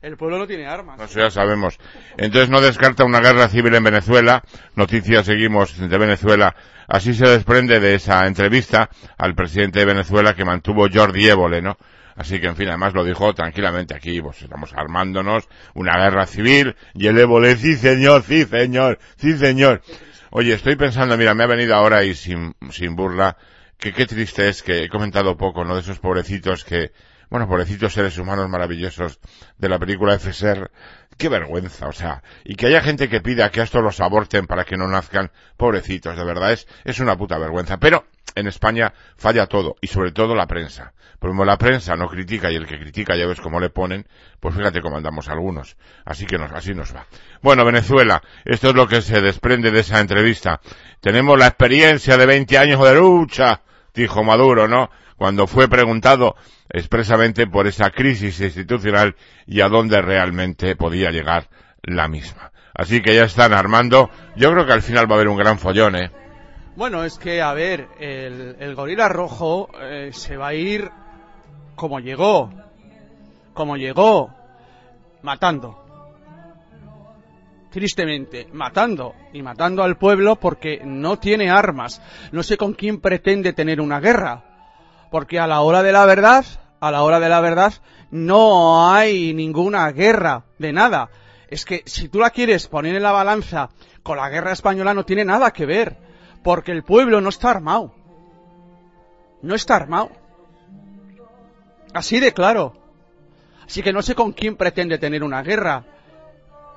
El pueblo no tiene armas. Eso ya sabemos. Entonces no descarta una guerra civil en Venezuela. Noticias seguimos de Venezuela. Así se desprende de esa entrevista al presidente de Venezuela que mantuvo Jordi Évole, ¿no? Así que, en fin, además lo dijo tranquilamente aquí, pues estamos armándonos una guerra civil y el Évole, sí señor, sí señor, sí señor. Oye, estoy pensando, mira, me ha venido ahora y sin, sin burla, que qué triste es que he comentado poco, ¿no? De esos pobrecitos que, bueno, pobrecitos seres humanos maravillosos de la película FSR, qué vergüenza, o sea, y que haya gente que pida que a estos los aborten para que no nazcan, pobrecitos, de verdad, es, es una puta vergüenza. Pero en España falla todo, y sobre todo la prensa. La prensa no critica y el que critica ya ves cómo le ponen, pues fíjate cómo andamos algunos. Así que nos, así nos va. Bueno, Venezuela, esto es lo que se desprende de esa entrevista. Tenemos la experiencia de 20 años de lucha, dijo Maduro, ¿no? Cuando fue preguntado expresamente por esa crisis institucional y a dónde realmente podía llegar la misma. Así que ya están armando. Yo creo que al final va a haber un gran follón, ¿eh? Bueno, es que, a ver, el, el gorila rojo eh, se va a ir como llegó. Como llegó. Matando. Tristemente, matando. Y matando al pueblo porque no tiene armas. No sé con quién pretende tener una guerra. Porque a la hora de la verdad, a la hora de la verdad, no hay ninguna guerra de nada. Es que si tú la quieres poner en la balanza con la guerra española no tiene nada que ver. Porque el pueblo no está armado. No está armado. Así de claro. Así que no sé con quién pretende tener una guerra.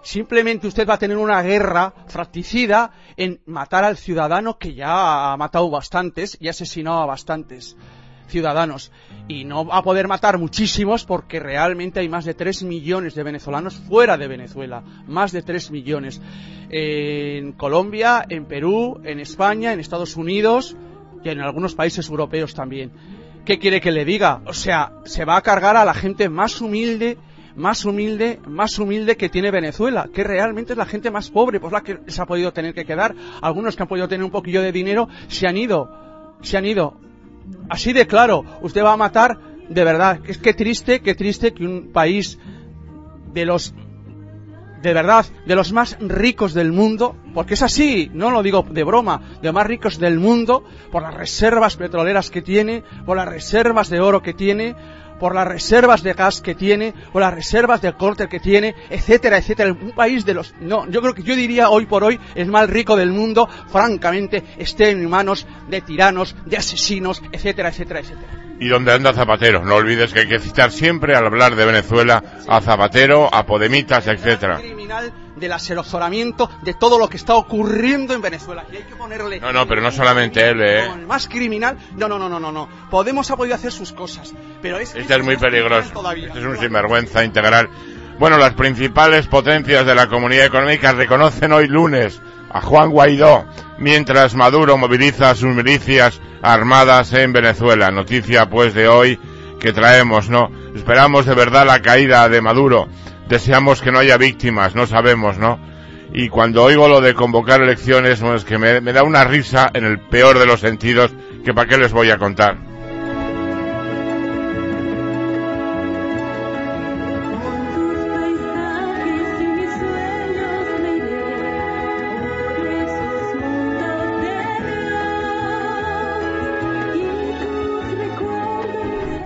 Simplemente usted va a tener una guerra fratricida en matar al ciudadano que ya ha matado bastantes y asesinado a bastantes ciudadanos. Y no va a poder matar muchísimos porque realmente hay más de 3 millones de venezolanos fuera de Venezuela. Más de 3 millones. En Colombia, en Perú, en España, en Estados Unidos y en algunos países europeos también. ¿Qué quiere que le diga? O sea, se va a cargar a la gente más humilde, más humilde, más humilde que tiene Venezuela, que realmente es la gente más pobre, pues la que se ha podido tener que quedar. Algunos que han podido tener un poquillo de dinero se han ido, se han ido. Así de claro, usted va a matar, de verdad, es que triste, qué triste que un país de los de verdad, de los más ricos del mundo, porque es así, no lo digo de broma, de los más ricos del mundo, por las reservas petroleras que tiene, por las reservas de oro que tiene, por las reservas de gas que tiene, por las reservas de corte que tiene, etcétera, etcétera. Un país de los... No, yo creo que yo diría hoy por hoy el más rico del mundo, francamente, esté en manos de tiranos, de asesinos, etcétera, etcétera, etcétera. Y donde anda Zapatero. No olvides que hay que citar siempre al hablar de Venezuela a Zapatero, a Podemitas, etcétera. criminal del aserozoramiento de todo lo que está ocurriendo en Venezuela. Y hay que ponerle... No, no, pero no solamente él, ¿eh? El más criminal... No, no, no, no, no, no. Podemos ha podido hacer sus cosas, pero es... Este es muy peligroso. todavía. Este es un sinvergüenza integral. Bueno, las principales potencias de la comunidad económica reconocen hoy lunes a Juan Guaidó, mientras Maduro moviliza a sus milicias armadas en Venezuela. Noticia pues de hoy que traemos, ¿no? Esperamos de verdad la caída de Maduro. Deseamos que no haya víctimas, no sabemos, ¿no? Y cuando oigo lo de convocar elecciones, bueno, es que me, da una risa en el peor de los sentidos, que para qué les voy a contar.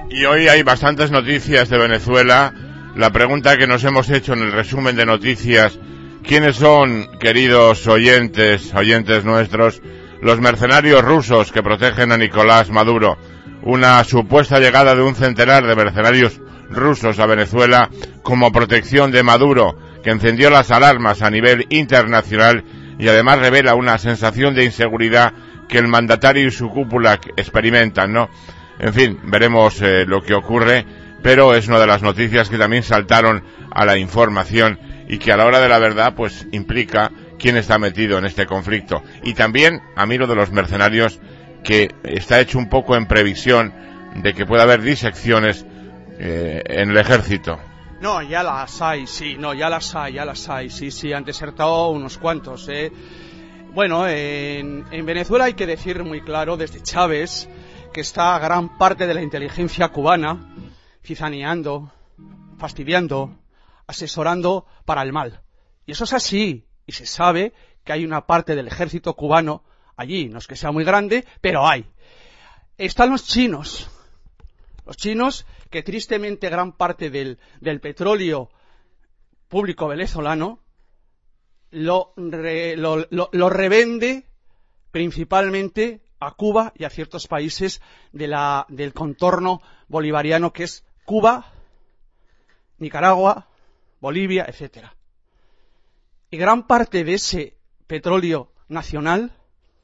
Y hoy hay bastantes noticias de Venezuela. La pregunta que nos hemos hecho en el resumen de noticias, ¿quiénes son, queridos oyentes, oyentes nuestros, los mercenarios rusos que protegen a Nicolás Maduro? Una supuesta llegada de un centenar de mercenarios rusos a Venezuela como protección de Maduro, que encendió las alarmas a nivel internacional y además revela una sensación de inseguridad que el mandatario y su cúpula experimentan, ¿no? En fin, veremos eh, lo que ocurre, pero es una de las noticias que también saltaron a la información y que a la hora de la verdad pues implica quién está metido en este conflicto. Y también a mí de los mercenarios que está hecho un poco en previsión de que pueda haber disecciones eh, en el ejército. No, ya las hay, sí, no, ya las hay, ya las hay, sí, sí, han desertado unos cuantos, ¿eh? Bueno, en, en Venezuela hay que decir muy claro, desde Chávez, que está gran parte de la inteligencia cubana cizaneando, fastidiando, asesorando para el mal. Y eso es así, y se sabe que hay una parte del ejército cubano allí, no es que sea muy grande, pero hay. Están los chinos, los chinos que tristemente gran parte del, petróleo público venezolano lo, re- lo- lo- lo revende principalmente a Cuba y a ciertos países del contorno bolivariano que es Cuba, Nicaragua, Bolivia, etcétera. Y gran parte de ese petróleo nacional,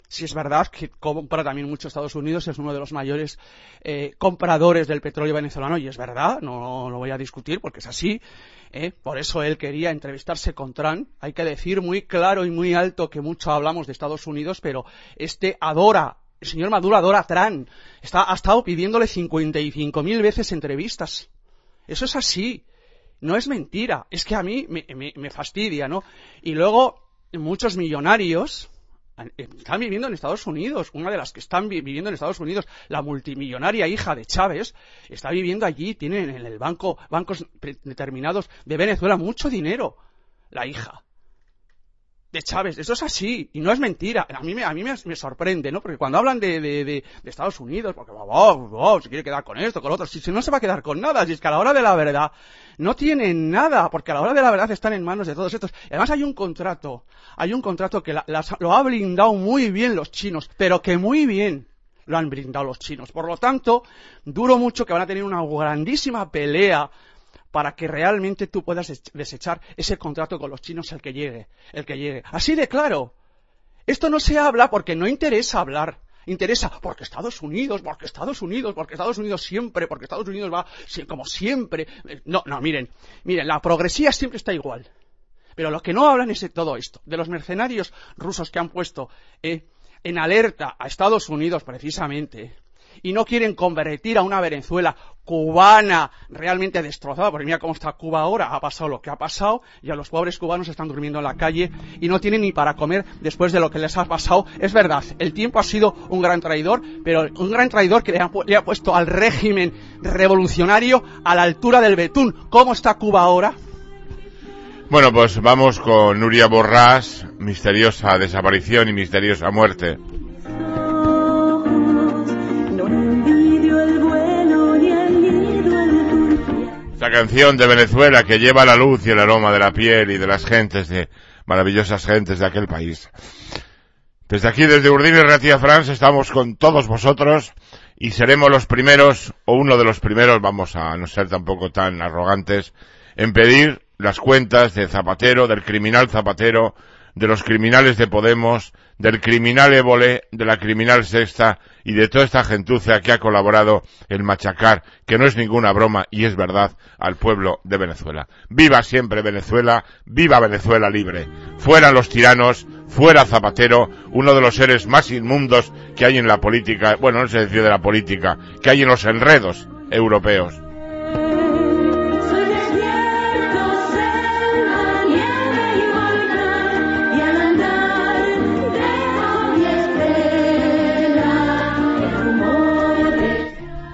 si es verdad que compra también mucho Estados Unidos, es uno de los mayores eh, compradores del petróleo venezolano, y es verdad, no lo voy a discutir porque es así. ¿eh? Por eso él quería entrevistarse con Trump. Hay que decir muy claro y muy alto que mucho hablamos de Estados Unidos, pero este adora, el señor Maduro adora a. Está, ha estado pidiéndole 55.000 veces entrevistas. Eso es así. No es mentira. Es que a mí me, me- me fastidia, ¿no? Y luego, muchos millonarios están viviendo en Estados Unidos. Una de las que están vi- viviendo en Estados Unidos, la multimillonaria hija de Chávez, está viviendo allí. Tienen en el banco, bancos determinados de Venezuela mucho dinero. La hija de Chávez. Eso es así y no es mentira. A mí me, a mí me, sorprende, ¿no? Porque cuando hablan de, de, de- Estados Unidos, porque oh, oh, oh, se quiere quedar con esto, con lo otro, si, si no se va a quedar con nada, si es que a la hora de la verdad no tienen nada, porque a la hora de la verdad están en manos de todos estos. Y además hay un contrato, hay un contrato que la- las- lo ha blindado muy bien los chinos, pero que muy bien lo han brindado los chinos. Por lo tanto, duro mucho que van a tener una grandísima pelea para que realmente tú puedas des- desechar ese contrato con los chinos el que llegue, el que llegue. Así de claro. Esto no se habla porque no interesa hablar. Interesa porque Estados Unidos, porque Estados Unidos, porque Estados Unidos siempre, porque Estados Unidos va como siempre. Eh, No, no, miren, miren, la progresía siempre está igual. Pero lo que no hablan es de todo esto, de los mercenarios rusos que han puesto eh, en alerta a Estados Unidos precisamente y no quieren convertir a una Venezuela cubana realmente destrozada, porque mira cómo está Cuba ahora, ha pasado lo que ha pasado y a los pobres cubanos están durmiendo en la calle y no tienen ni para comer después de lo que les ha pasado. Es verdad, el tiempo ha sido un gran traidor, pero un gran traidor que le ha, puesto al régimen revolucionario a la altura del betún. ¿Cómo está Cuba ahora? Bueno, pues vamos con Nuria Borrás, misteriosa desaparición y misteriosa muerte. Esta canción de Venezuela que lleva la luz y el aroma de la piel y de las gentes, de maravillosas gentes de aquel país. Desde aquí, desde Urdin y Ratia France, estamos con todos vosotros y seremos los primeros, o uno de los primeros, vamos a no ser tampoco tan arrogantes, en pedir las cuentas de Zapatero, del criminal Zapatero, de los criminales de Podemos, del criminal Évole, de la criminal Sexta y de toda esta gentucia que ha colaborado en machacar, que no es ninguna broma y es verdad, al pueblo de Venezuela. Viva siempre Venezuela, viva Venezuela libre. Fuera los tiranos, fuera Zapatero, uno de los seres más inmundos que hay en la política, bueno, no se decide de la política, que hay en los enredos europeos.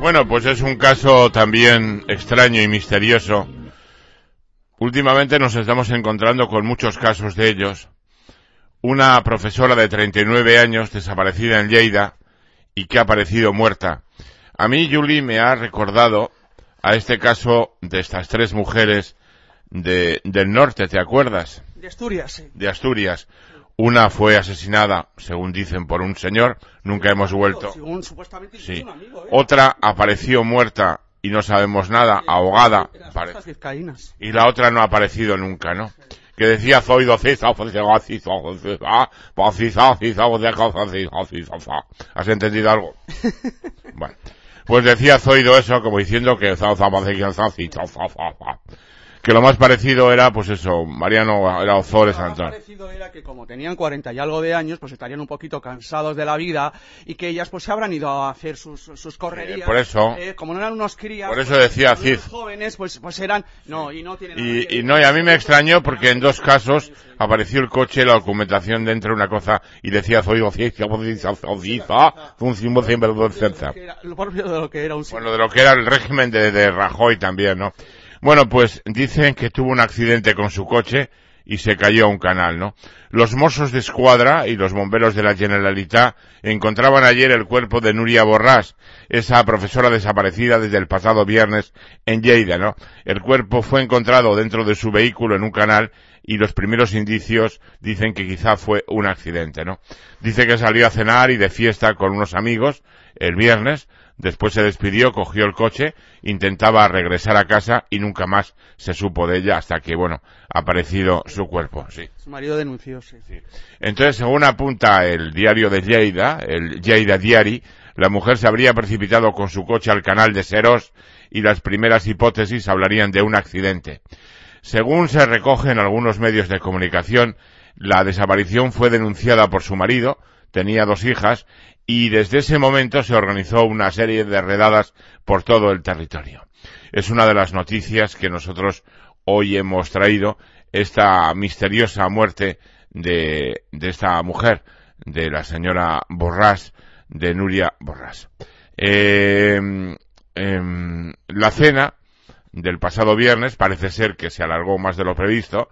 Bueno, pues es un caso también extraño y misterioso. Últimamente nos estamos encontrando con muchos casos de ellos. Una profesora de 39 años desaparecida en Lleida y que ha aparecido muerta. A mí, Julie, me ha recordado a este caso de estas tres mujeres de, del norte, ¿te acuerdas? De Asturias, sí. De Asturias. Una fue asesinada, según dicen, por un señor. Nunca hemos vuelto. Sí. ¿eh? Otra apareció muerta y no sabemos nada, ahogada. Pare-. Y la otra no ha aparecido nunca, ¿no? Que decía Zoido. ¿Has entendido algo? Bueno. Pues decía Zoido eso como diciendo que que lo más parecido era, pues eso, Mariano era Ozores Lo más parecido era que como tenían 40 y algo de años, pues estarían un poquito cansados de la vida y que ellas pues se habrán ido a hacer sus, sus correrías. por eso- Eh, como no eran unos crías. por eso pues, decía Cid. jóvenes pues, pues eran... No, y no tienen... Y, ver. y no, y a mí me extrañó porque en dos casos apareció el coche, la documentación dentro de una cosa y decía, soy oficio, un símbolo de vergüenza". Que era Lo propio de lo que era un... Bueno, de lo que era el régimen de, de Rajoy también, ¿no? Bueno, pues dicen que tuvo un accidente con su coche y se cayó a un canal, ¿no? Los Mossos de Escuadra y los bomberos de la Generalitat encontraban ayer el cuerpo de Nuria Borràs, esa profesora desaparecida desde el pasado viernes en Lleida, ¿no? El cuerpo fue encontrado dentro de su vehículo en un canal y los primeros indicios dicen que quizá fue un accidente, ¿no? Dice que salió a cenar y de fiesta con unos amigos el viernes, después se despidió, cogió el coche, intentaba regresar a casa y nunca más se supo de ella hasta que, bueno, ha aparecido su cuerpo, sí. Su marido denunció, sí. Entonces, según apunta el diario de Lleida, el Lleida Diari, la mujer se habría precipitado con su coche al canal de Serós y las primeras hipótesis hablarían de un accidente. Según se recoge en algunos medios de comunicación, la desaparición fue denunciada por su marido, tenía dos hijas, y desde ese momento se organizó una serie de redadas por todo el territorio. Es una de las noticias que nosotros hoy hemos traído, esta misteriosa muerte de, de esta mujer, de la señora Borrás, de Nuria Borrás. Eh, em, la cena del pasado viernes parece ser que se alargó más de lo previsto.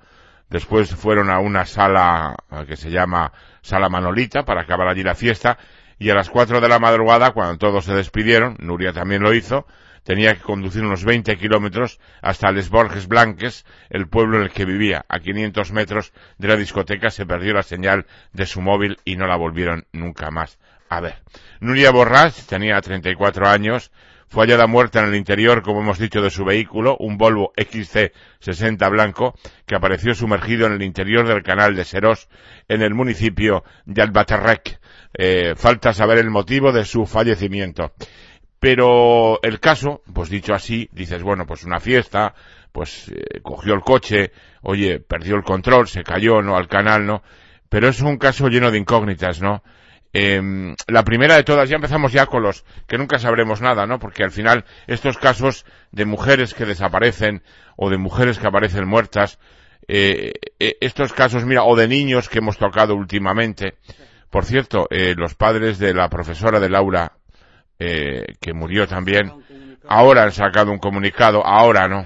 Después fueron a una sala que se llama Sala Manolita para acabar allí la fiesta. Y a las cuatro de la madrugada, cuando todos se despidieron, Nuria también lo hizo, tenía que conducir unos 20 kilómetros hasta Les Borges Blanques, el pueblo en el que vivía. A 500 metros de la discoteca se perdió la señal de su móvil y no la volvieron nunca más a ver. Nuria Borràs tenía 34 años, fue hallada muerta en el interior, como hemos dicho, de su vehículo, un Volvo XC60 blanco, que apareció sumergido en el interior del canal de Serós, en el municipio de Albaterrec. Eh, falta saber el motivo de su fallecimiento. Pero el caso, pues dicho así, dices, bueno, pues una fiesta, pues eh, cogió el coche, oye, perdió el control, se cayó, ¿no? Al canal, ¿no? Pero es un caso lleno de incógnitas, ¿no? Eh, la primera de todas, ya empezamos ya con los que nunca sabremos nada, ¿no? Porque al final estos casos de mujeres que desaparecen o de mujeres que aparecen muertas, eh, eh, estos casos, mira, o de niños que hemos tocado últimamente. Por cierto, eh, los padres de la profesora de Laura, eh, que murió también, ahora han sacado un comunicado, ahora no,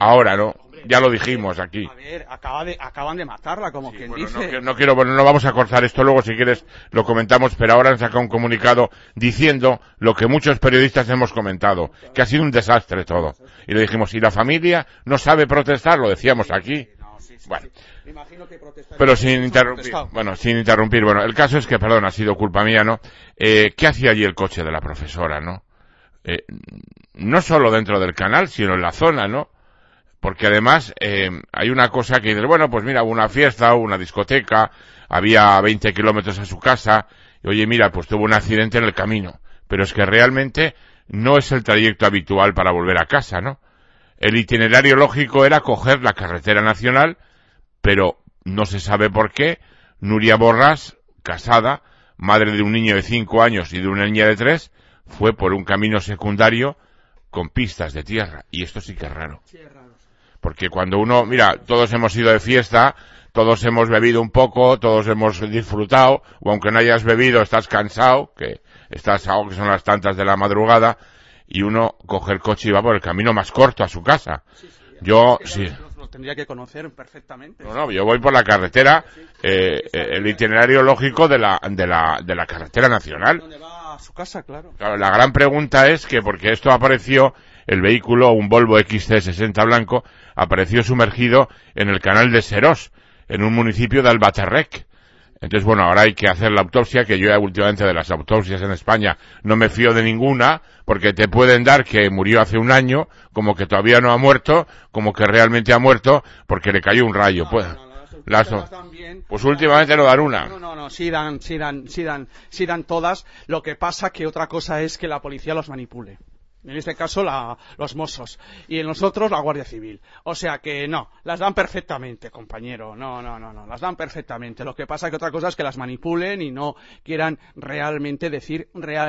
ahora no, ya lo dijimos aquí. A ver, acaba de, acaban de matarla, como quien Bueno, dice. no, quiero- no quiero, bueno, no vamos a cortar esto luego, si quieres lo comentamos, pero ahora han sacado un comunicado diciendo lo que muchos periodistas hemos comentado, que ha sido un desastre todo. Y le dijimos, y la familia no sabe protestar, lo decíamos aquí. Bueno. Pero sin interrumpir, bueno, sin interrumpir, bueno, el caso es que, perdón, ha sido culpa mía, ¿no? Eh, ¿qué hacía allí el coche de la profesora, no? Eh, no solo dentro del canal, sino en la zona, ¿no? Porque además, eh, hay una cosa que dices, bueno, pues mira, hubo una fiesta, hubo una discoteca, había 20 kilómetros a su casa, y oye, mira, pues tuvo un accidente en el camino. Pero es que realmente no es el trayecto habitual para volver a casa, ¿no? El itinerario lógico era coger la carretera nacional, pero no se sabe por qué. Nuria Borras, casada, madre de un niño de cinco años y de una niña de tres, fue por un camino secundario con pistas de tierra. Y esto sí que es raro. Sí, es raro. Porque cuando uno, mira, todos hemos ido de fiesta, todos hemos bebido un poco, todos hemos disfrutado, o aunque no hayas bebido, estás cansado, que estás algo que son las tantas de la madrugada, y uno coge el coche y va por el camino más corto a su casa. Yo, sí. Tendría que conocer perfectamente. No, no, yo voy por la carretera, eh, eh, el itinerario lógico de la, de la, de la carretera nacional. ¿Dónde va a su casa? Claro. Claro, la gran pregunta es que porque esto apareció, el vehículo, un Volvo XC60 blanco, apareció sumergido en el canal de Serós, en un municipio de Albaterrec. Entonces, bueno, ahora hay que hacer la autopsia, que yo últimamente de las autopsias en España no me fío de ninguna, porque te pueden dar que murió hace un año, como que todavía no ha muerto, como que realmente ha muerto, porque le cayó un rayo. Pues, No, no, las pues últimamente no dan una. No, no, no, sí dan, sí dan, sí dan, sí dan todas. Lo que pasa que otra cosa es que la policía los manipule. En este caso la, los Mossos. Y en los otros la Guardia Civil. O sea que no, las dan perfectamente, compañero. No, no, no, no, las dan perfectamente. Lo que pasa que otra cosa es que las manipulen y no quieran realmente decir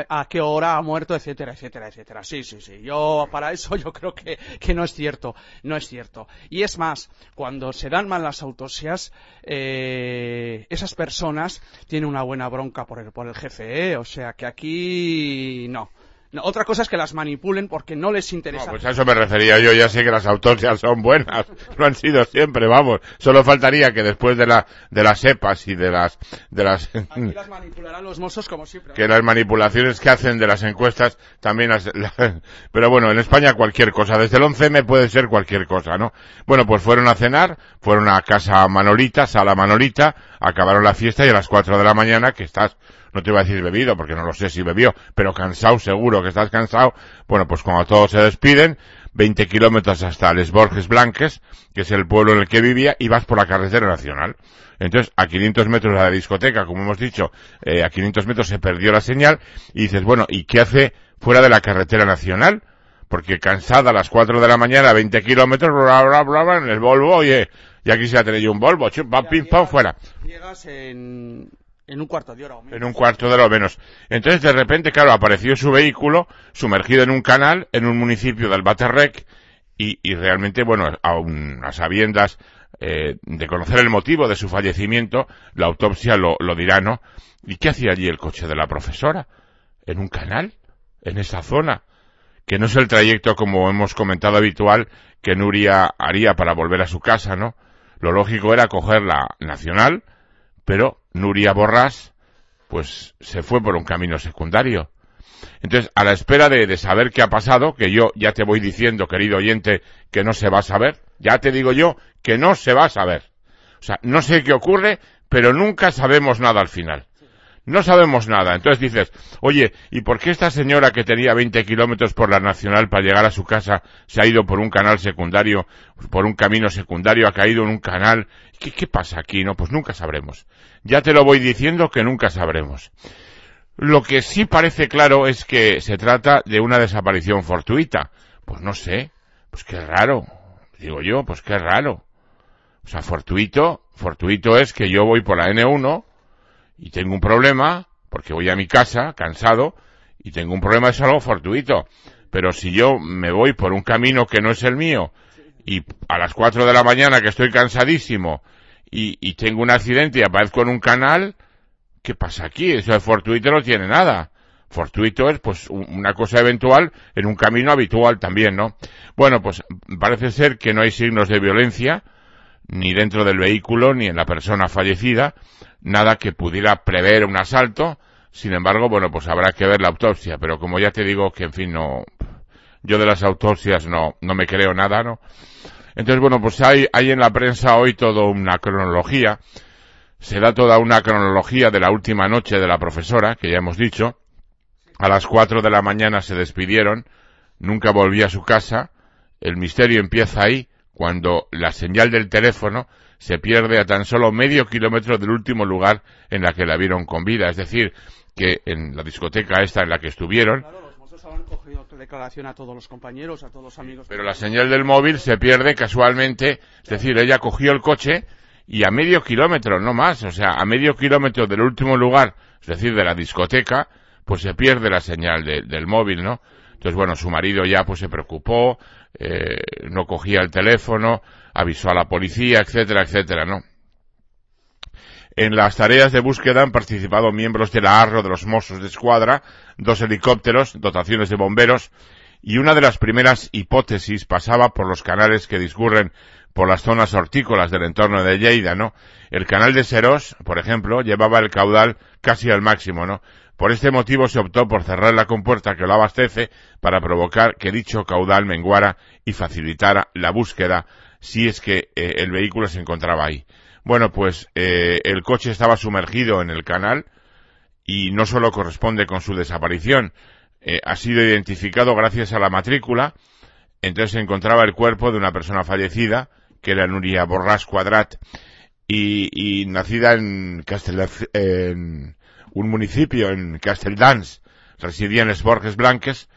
a qué hora ha muerto, etcétera, etcétera, etcétera. Sí, sí, sí. Yo, para eso yo creo que, que no es cierto. No es cierto. Y es más, cuando se dan mal las autopsias, eh, esas personas tienen una buena bronca por el, por el jefe, ¿eh? O sea que aquí no. No, otra cosa es que las manipulen porque no les interesa. No, pues a eso me refería yo. Ya sé que las autopsias son buenas. Lo han sido siempre, vamos. Solo faltaría que después de la, de las EPAs y de las, de las, Aquí las manipularán los mozos como siempre. que las manipulaciones que hacen de las encuestas también las, la- pero bueno, en España cualquier cosa, desde el 11M puede ser cualquier cosa, ¿no? Bueno, pues fueron a cenar, fueron a casa Manolita, sala Manolita, acabaron la fiesta y a las 4 de la mañana, que estás, no te iba a decir bebido, porque no lo sé si bebió, pero cansado seguro que estás cansado, bueno, pues cuando todos se despiden, 20 kilómetros hasta Les Borges Blanques, que es el pueblo en el que vivía, y vas por la carretera nacional. Entonces, a 500 metros de la discoteca, como hemos dicho, eh, a 500 metros se perdió la señal, y dices, bueno, ¿y qué hace fuera de la carretera nacional? Porque cansada a las 4 de la mañana, 20 kilómetros, bla, bla, bla, bla, en el Volvo, oye, y aquí se ha tenido un Volvo, chum, pam, pim, pam, fuera. Llegas en, en un cuarto de hora o menos. En un cuarto de lo menos. Entonces, de repente, claro, apareció su vehículo sumergido en un canal en un municipio del Baterrec y, y realmente, bueno, a sabiendas eh, de conocer el motivo de su fallecimiento, la autopsia lo, lo dirá, ¿no? ¿Y qué hacía allí el coche de la profesora? ¿En un canal? ¿En esa zona? Que no es el trayecto, como hemos comentado, habitual que Nuria haría para volver a su casa, ¿no? Lo lógico era coger la nacional, pero Nuria Borrás, pues se fue por un camino secundario. Entonces, a la espera de, de saber qué ha pasado, que yo ya te voy diciendo, querido oyente, que no se va a saber, ya te digo yo que no se va a saber. O sea, no sé qué ocurre, pero nunca sabemos nada al final. No sabemos nada. Entonces dices, oye, ¿y por qué esta señora que tenía 20 kilómetros por la nacional para llegar a su casa se ha ido por un canal secundario, por un camino secundario, ha caído en un canal? ¿Qué, qué pasa aquí? No, pues nunca sabremos. Ya te lo voy diciendo que nunca sabremos. Lo que sí parece claro es que se trata de una desaparición fortuita. Pues no sé, pues qué raro. Digo yo, pues qué raro. O sea, fortuito, fortuito es que yo voy por la N1 y tengo un problema, porque voy a mi casa, cansado, y tengo un problema, es algo fortuito. Pero si yo me voy por un camino que no es el mío, y a las 4 de la mañana que estoy cansadísimo, y, tengo un accidente y aparezco en un canal, ¿qué pasa aquí? Eso de fortuito no tiene nada. Fortuito es pues un- una cosa eventual en un camino habitual también, ¿no? Bueno, pues parece ser que no hay signos de violencia, ni dentro del vehículo, ni en la persona fallecida, nada que pudiera prever un asalto. Sin embargo, bueno, pues habrá que ver la autopsia, pero como ya te digo que en fin no, yo de las autopsias no, no me creo nada, ¿no? Entonces, bueno, pues hay, hay en la prensa hoy toda una cronología, se da toda una cronología de la última noche de la profesora, que ya hemos dicho, a las cuatro de la mañana se despidieron, nunca volvió a su casa, el misterio empieza ahí, cuando la señal del teléfono se pierde a tan solo medio kilómetro del último lugar en la que la vieron con vida, es decir, que en la discoteca esta en la que estuvieron, Claro, los mozos han cogido declaración a todos los compañeros, a todos los amigos. pero la señal del móvil se pierde casualmente, es decir, ella cogió el coche y a medio kilómetro, no más, o sea, a medio kilómetro del último lugar, es decir, de la discoteca, pues se pierde la señal de- del móvil, ¿no? Entonces, bueno, su marido ya pues se preocupó, eh, no cogía el teléfono, avisó a la policía, etcétera, etcétera, ¿no? En las tareas de búsqueda han participado miembros de la ARRO de los Mossos de Escuadra, dos helicópteros, dotaciones de bomberos, y una de las primeras hipótesis pasaba por los canales que discurren por las zonas hortícolas del entorno de Lleida, ¿no? El canal de Serós, por ejemplo, llevaba el caudal casi al máximo, ¿no? Por este motivo se optó por cerrar la compuerta que lo abastece para provocar que dicho caudal menguara y facilitara la búsqueda si es que eh, el vehículo se encontraba ahí. Bueno, pues eh, el coche estaba sumergido en el canal y no solo corresponde con su desaparición, eh, ha sido identificado gracias a la matrícula, entonces se encontraba el cuerpo de una persona fallecida, que era Nuria Borràs Cuadrat, y, y nacida en, Castel, en un municipio en Casteldans, residía en Les Borges Blanques,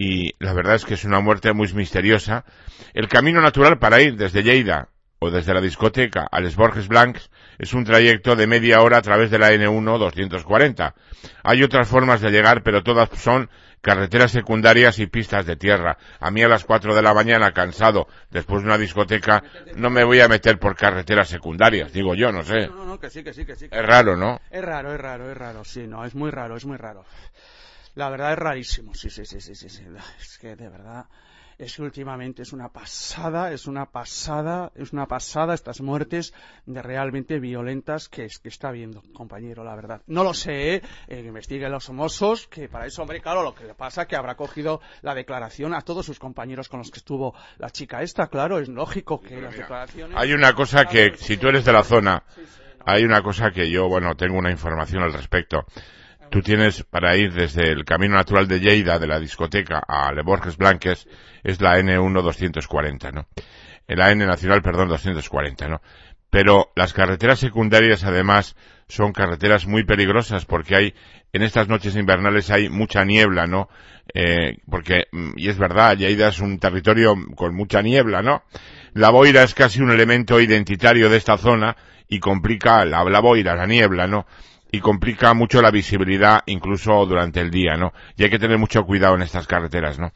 y la verdad es que es una muerte muy misteriosa. El camino natural para ir desde Lleida o desde la discoteca a Les Borges Blancs es un trayecto de media hora a través de la N1 240. Hay otras formas de llegar, pero todas son carreteras secundarias y pistas de tierra. A mí a las 4 de la mañana, cansado, después de una discoteca, no me voy a meter por carreteras secundarias, digo yo, no sé. No, no, no, que sí, que sí, que sí. que Es raro, ¿no? Es raro, es raro, es raro, sí, no, es muy raro, es muy raro. La verdad es rarísimo, sí, sí, sí, sí, sí, sí. Es que de verdad, es que últimamente es una pasada, es una pasada, es una pasada estas muertes de realmente violentas que, es- que está habiendo, compañero, la verdad. No lo sé, ¿eh? Eh, investiguen los famosos, que para eso, hombre, claro, lo que le pasa es que habrá cogido la declaración a todos sus compañeros con los que estuvo la chica esta, claro, es lógico que las declaraciones... Hay una cosa que, si tú eres de la zona, hay una cosa que yo, bueno, tengo una información al respecto. Tú tienes para ir desde el camino natural de Lleida, de la discoteca, a Le Borges Blanques, es la N1 240, ¿no? Eh, La N nacional, perdón, 240, ¿no? Pero las carreteras secundarias, además, son carreteras muy peligrosas porque hay, en estas noches invernales hay mucha niebla, ¿no? Eh, porque, mm, y es verdad, Lleida es un territorio con mucha niebla, ¿no? La boira es casi un elemento identitario de esta zona y complica la, la boira, la niebla, ¿no? Y complica mucho la visibilidad incluso durante el día, ¿no? Y hay que tener mucho cuidado en estas carreteras, ¿no?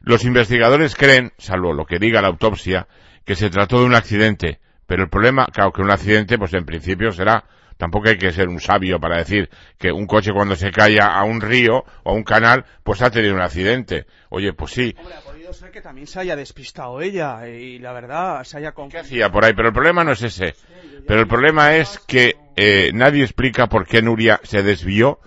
Los investigadores creen, salvo lo que diga la autopsia, que se trató de un accidente, pero el problema, claro, que un accidente, pues en principio será, tampoco hay que ser un sabio para decir que un coche cuando se cae a un río o a un canal, pues ha tenido un accidente. Oye, pues sí, podido ser que también se haya despistado ella y la verdad se haya ¿Qué confundido. hacía por ahí? Pero el problema no es ese. Pero el problema es que eh, nadie explica por qué Nuria se desvió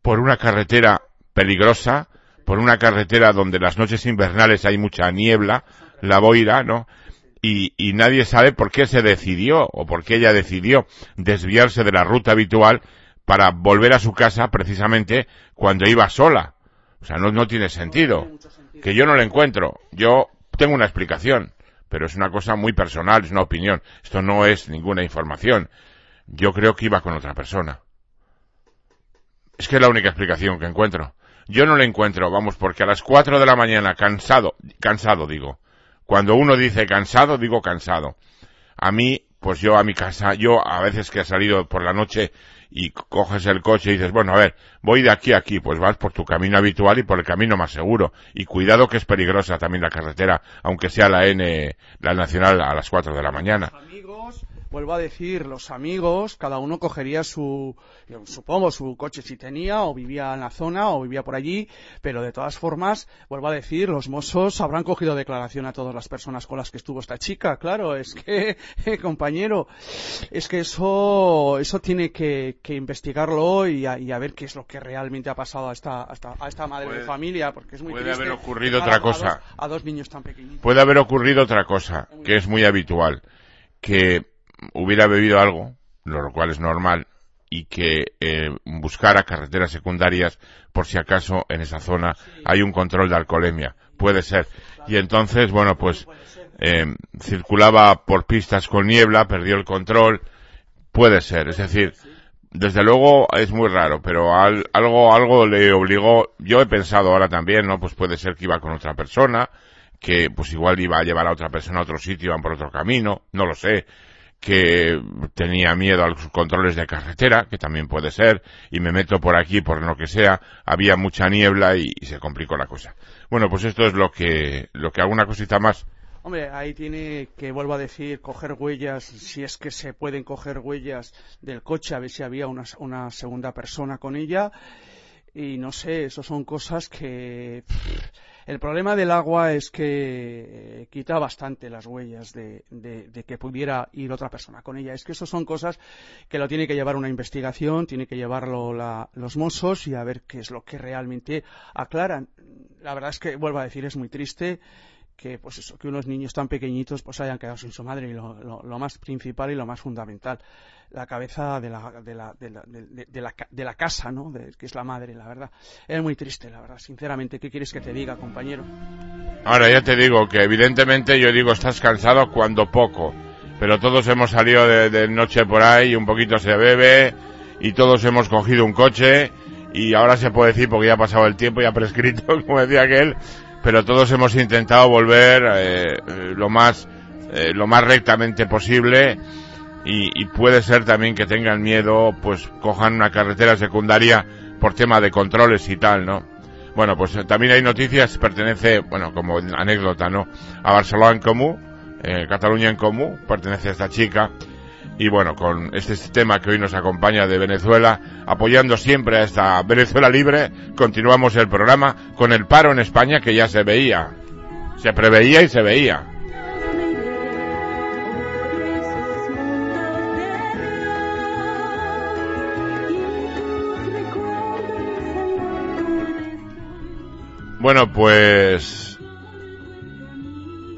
por una carretera peligrosa, por una carretera donde las noches invernales hay mucha niebla, la boira, ¿no? Y, y nadie sabe por qué se decidió o por qué ella decidió desviarse de la ruta habitual para volver a su casa precisamente cuando iba sola. O sea, no, no tiene sentido. Que yo no lo encuentro. Yo tengo una explicación, pero es una cosa muy personal, es una opinión. Esto no es ninguna información. Yo creo que iba con otra persona. Es que es la única explicación que encuentro. Yo no la encuentro, vamos, porque a las 4 de la mañana, cansado, cansado digo. Cuando uno dice cansado, digo cansado. A mí, pues yo a mi casa, yo a veces que he salido por la noche y coges el coche y dices, bueno, a ver, voy de aquí a aquí, pues vas por tu camino habitual y por el camino más seguro. Y cuidado que es peligrosa también la carretera, aunque sea la N, la nacional a las 4 de la mañana. Vuelvo a decir, los amigos, cada uno cogería su, supongo, su coche si tenía, o vivía en la zona, o vivía por allí, pero de todas formas, vuelvo a decir, los mozos habrán cogido declaración a todas las personas con las que estuvo esta chica, claro, es que, eh, compañero, es que eso, eso tiene que, que investigarlo y a, y a ver qué es lo que realmente ha pasado a esta, a esta, a esta madre Puede- de familia, porque es muy puede triste haber ocurrido otra cosa. dos- a dos niños tan pequeñitos. Puede haber ocurrido otra cosa, que es muy habitual, que hubiera bebido algo, lo cual es normal, y que eh, buscara carreteras secundarias por si acaso en esa zona hay un control de alcoholemia. Puede ser. Y entonces, bueno, pues eh, circulaba por pistas con niebla, perdió el control. Puede ser. Es decir, desde luego es muy raro, pero al- algo, algo le obligó. Yo he pensado ahora también, ¿no? Pues puede ser que iba con otra persona, que pues igual iba a llevar a otra persona a otro sitio, iban por otro camino, no lo sé, que tenía miedo a los controles de carretera, que también puede ser, y me meto por aquí por lo que sea, había mucha niebla y, se complicó la cosa. Bueno, pues esto es lo que, lo que alguna cosita más. Ahí tiene que, vuelvo a decir, coger huellas, si es que se pueden coger huellas del coche, a ver si había una, una segunda persona con ella. Y no sé, eso son cosas que... El problema del agua es que eh, quita bastante las huellas de, de- de que pudiera ir otra persona con ella. Es que eso son cosas que lo tiene que llevar una investigación, tiene que llevarlo la- los mozos y a ver qué es lo que realmente aclaran. La verdad es que, vuelvo a decir, es muy triste que pues eso, que unos niños tan pequeñitos pues hayan quedado sin su madre y lo, lo- más principal y lo más fundamental. La cabeza de la, de la, de la, de- la, de la casa no que es la madre la verdad. Es muy triste la verdad sinceramente. Qué quieres que te diga compañero Ahora ya te digo que evidentemente yo digo estás cansado cuando poco, pero todos hemos salido de, noche por ahí, un poquito se bebe y todos hemos cogido un coche y ahora se puede decir porque ya ha pasado el tiempo, ya ha prescrito, como decía aquel, pero todos hemos intentado volver eh, lo más eh, lo más rectamente posible y, y, puede ser también que tengan miedo, pues cojan una carretera secundaria por tema de controles y tal, ¿no? Bueno, pues eh, también hay noticias, pertenece, bueno, como anécdota, ¿no? A Barcelona en Comú, eh, Cataluña en Comú, pertenece a esta chica. Y bueno, con este tema que hoy nos acompaña de Venezuela, apoyando siempre a esta Venezuela libre, continuamos el programa con el paro en España que ya se veía. Se preveía y se veía. Bueno, pues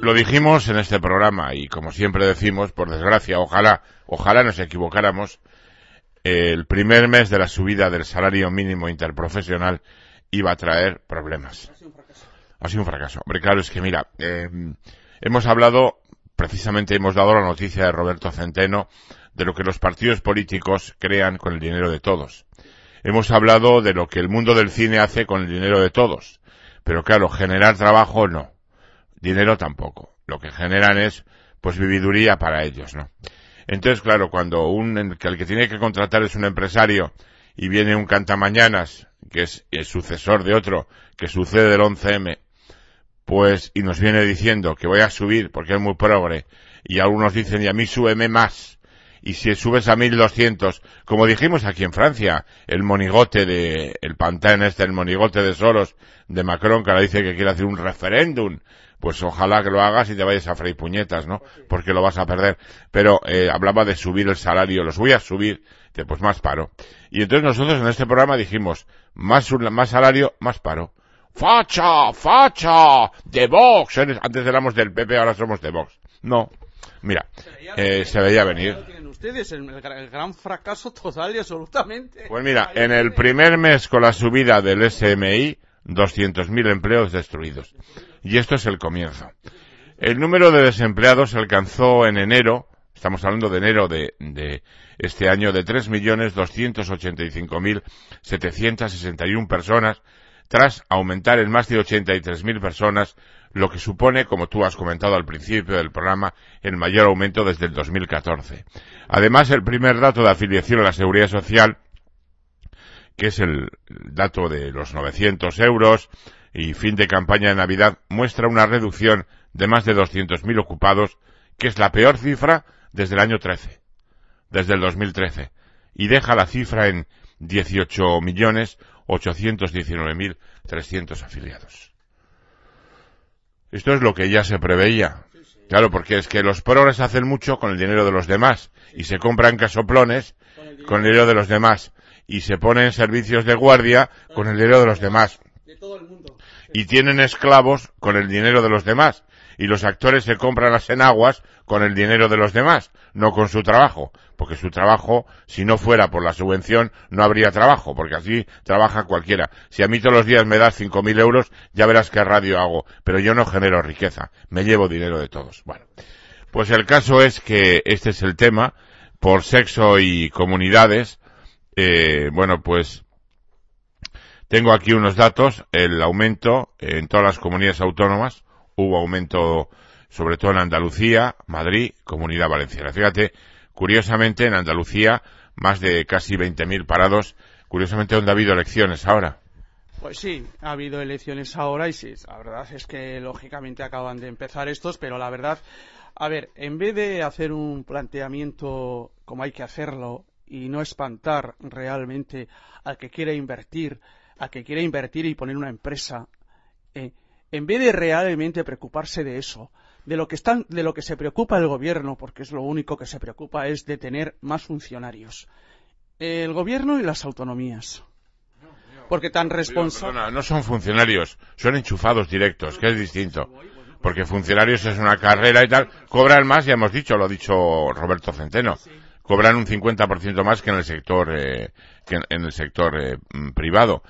lo dijimos en este programa y como siempre decimos, por desgracia, ojalá, ojalá nos equivocáramos, el primer mes de la subida del salario mínimo interprofesional iba a traer problemas. Ha sido un fracaso. Ha sido un fracaso. Hombre, claro, es que mira, eh, hemos hablado, precisamente hemos dado la noticia de Roberto Centeno de lo que los partidos políticos crean con el dinero de todos. Hemos hablado de lo que el mundo del cine hace con el dinero de todos pero claro, generar trabajo no. Dinero tampoco. Lo que generan es, pues, vividuría para ellos, ¿no? Entonces, claro, cuando un, el que tiene que contratar es un empresario y viene un cantamañanas, que es el sucesor de otro, que sucede del 11M, pues, y nos viene diciendo que voy a subir porque es muy progre, y algunos dicen, y a mí súbeme más, y si subes a 1200, como dijimos aquí en Francia, el monigote de, el pantano este, el monigote de Soros, de Macron, que ahora dice que quiere hacer un referéndum, pues ojalá que lo hagas y te vayas a freír puñetas, ¿no? Porque lo vas a perder. Pero eh, hablaba de subir el salario, los voy a subir, pues más paro. Y entonces nosotros en este programa dijimos, más, más salario, más paro. ¡Facha! ¡Facha! ¡De Vox! Antes éramos del PP, ahora somos de Vox. No. Mira, eh, se veía venir ustedes el, gran fracaso total y absolutamente. Pues mira, en el primer mes con la subida del SMI, 200.000 empleos destruidos. Y esto es el comienzo. El número de desempleados alcanzó en enero, estamos hablando de enero de, este año, de 3.285.761 personas, tras aumentar en más de 83.000 personas lo que supone, como tú has comentado al principio del programa, el mayor aumento desde el 2014. Además, el primer dato de afiliación a la Seguridad Social, que es el dato de los 900 euros y fin de campaña de Navidad, muestra una reducción de más de 200.000 ocupados, que es la peor cifra desde el año 13, desde el 2013, y deja la cifra en 18.819.300 afiliados. Esto es lo que ya se preveía. Claro, porque es que los progres hacen mucho con el dinero de los demás y se compran casoplones con el dinero de los demás y se ponen servicios de guardia con el dinero de los demás. Y tienen esclavos con el dinero de los demás y los actores se compran las enaguas con el dinero de los demás, no con su trabajo, porque su trabajo, si no fuera por la subvención, no habría trabajo, porque así trabaja cualquiera. Si a mí todos los días me das cinco mil euros, ya verás qué radio hago, pero yo no genero riqueza, me llevo dinero de todos. Bueno, pues el caso es que este es el tema, por sexo y comunidades, eh, bueno, pues tengo aquí unos datos, el aumento en todas las comunidades autónomas, hubo aumento sobre todo en Andalucía, Madrid, Comunidad Valenciana. Fíjate, curiosamente en Andalucía más de casi 20.000 parados, curiosamente donde ha habido elecciones ahora. Pues sí, ha habido elecciones ahora y sí, la verdad es que lógicamente acaban de empezar estos, pero la verdad, a ver, en vez de hacer un planteamiento como hay que hacerlo y no espantar realmente al que quiere invertir, al que quiere invertir y poner una empresa, eh, en vez de realmente preocuparse de eso, de lo que están, de lo que se preocupa el gobierno, porque es lo único que se preocupa es de tener más funcionarios. El gobierno y las autonomías. Porque tan responsables. No son funcionarios, son enchufados directos, que es distinto. Porque funcionarios es una carrera y tal, cobran más, ya hemos dicho, lo ha dicho Roberto Centeno, cobran un 50% más que en el sector, eh, que en el sector eh, privado.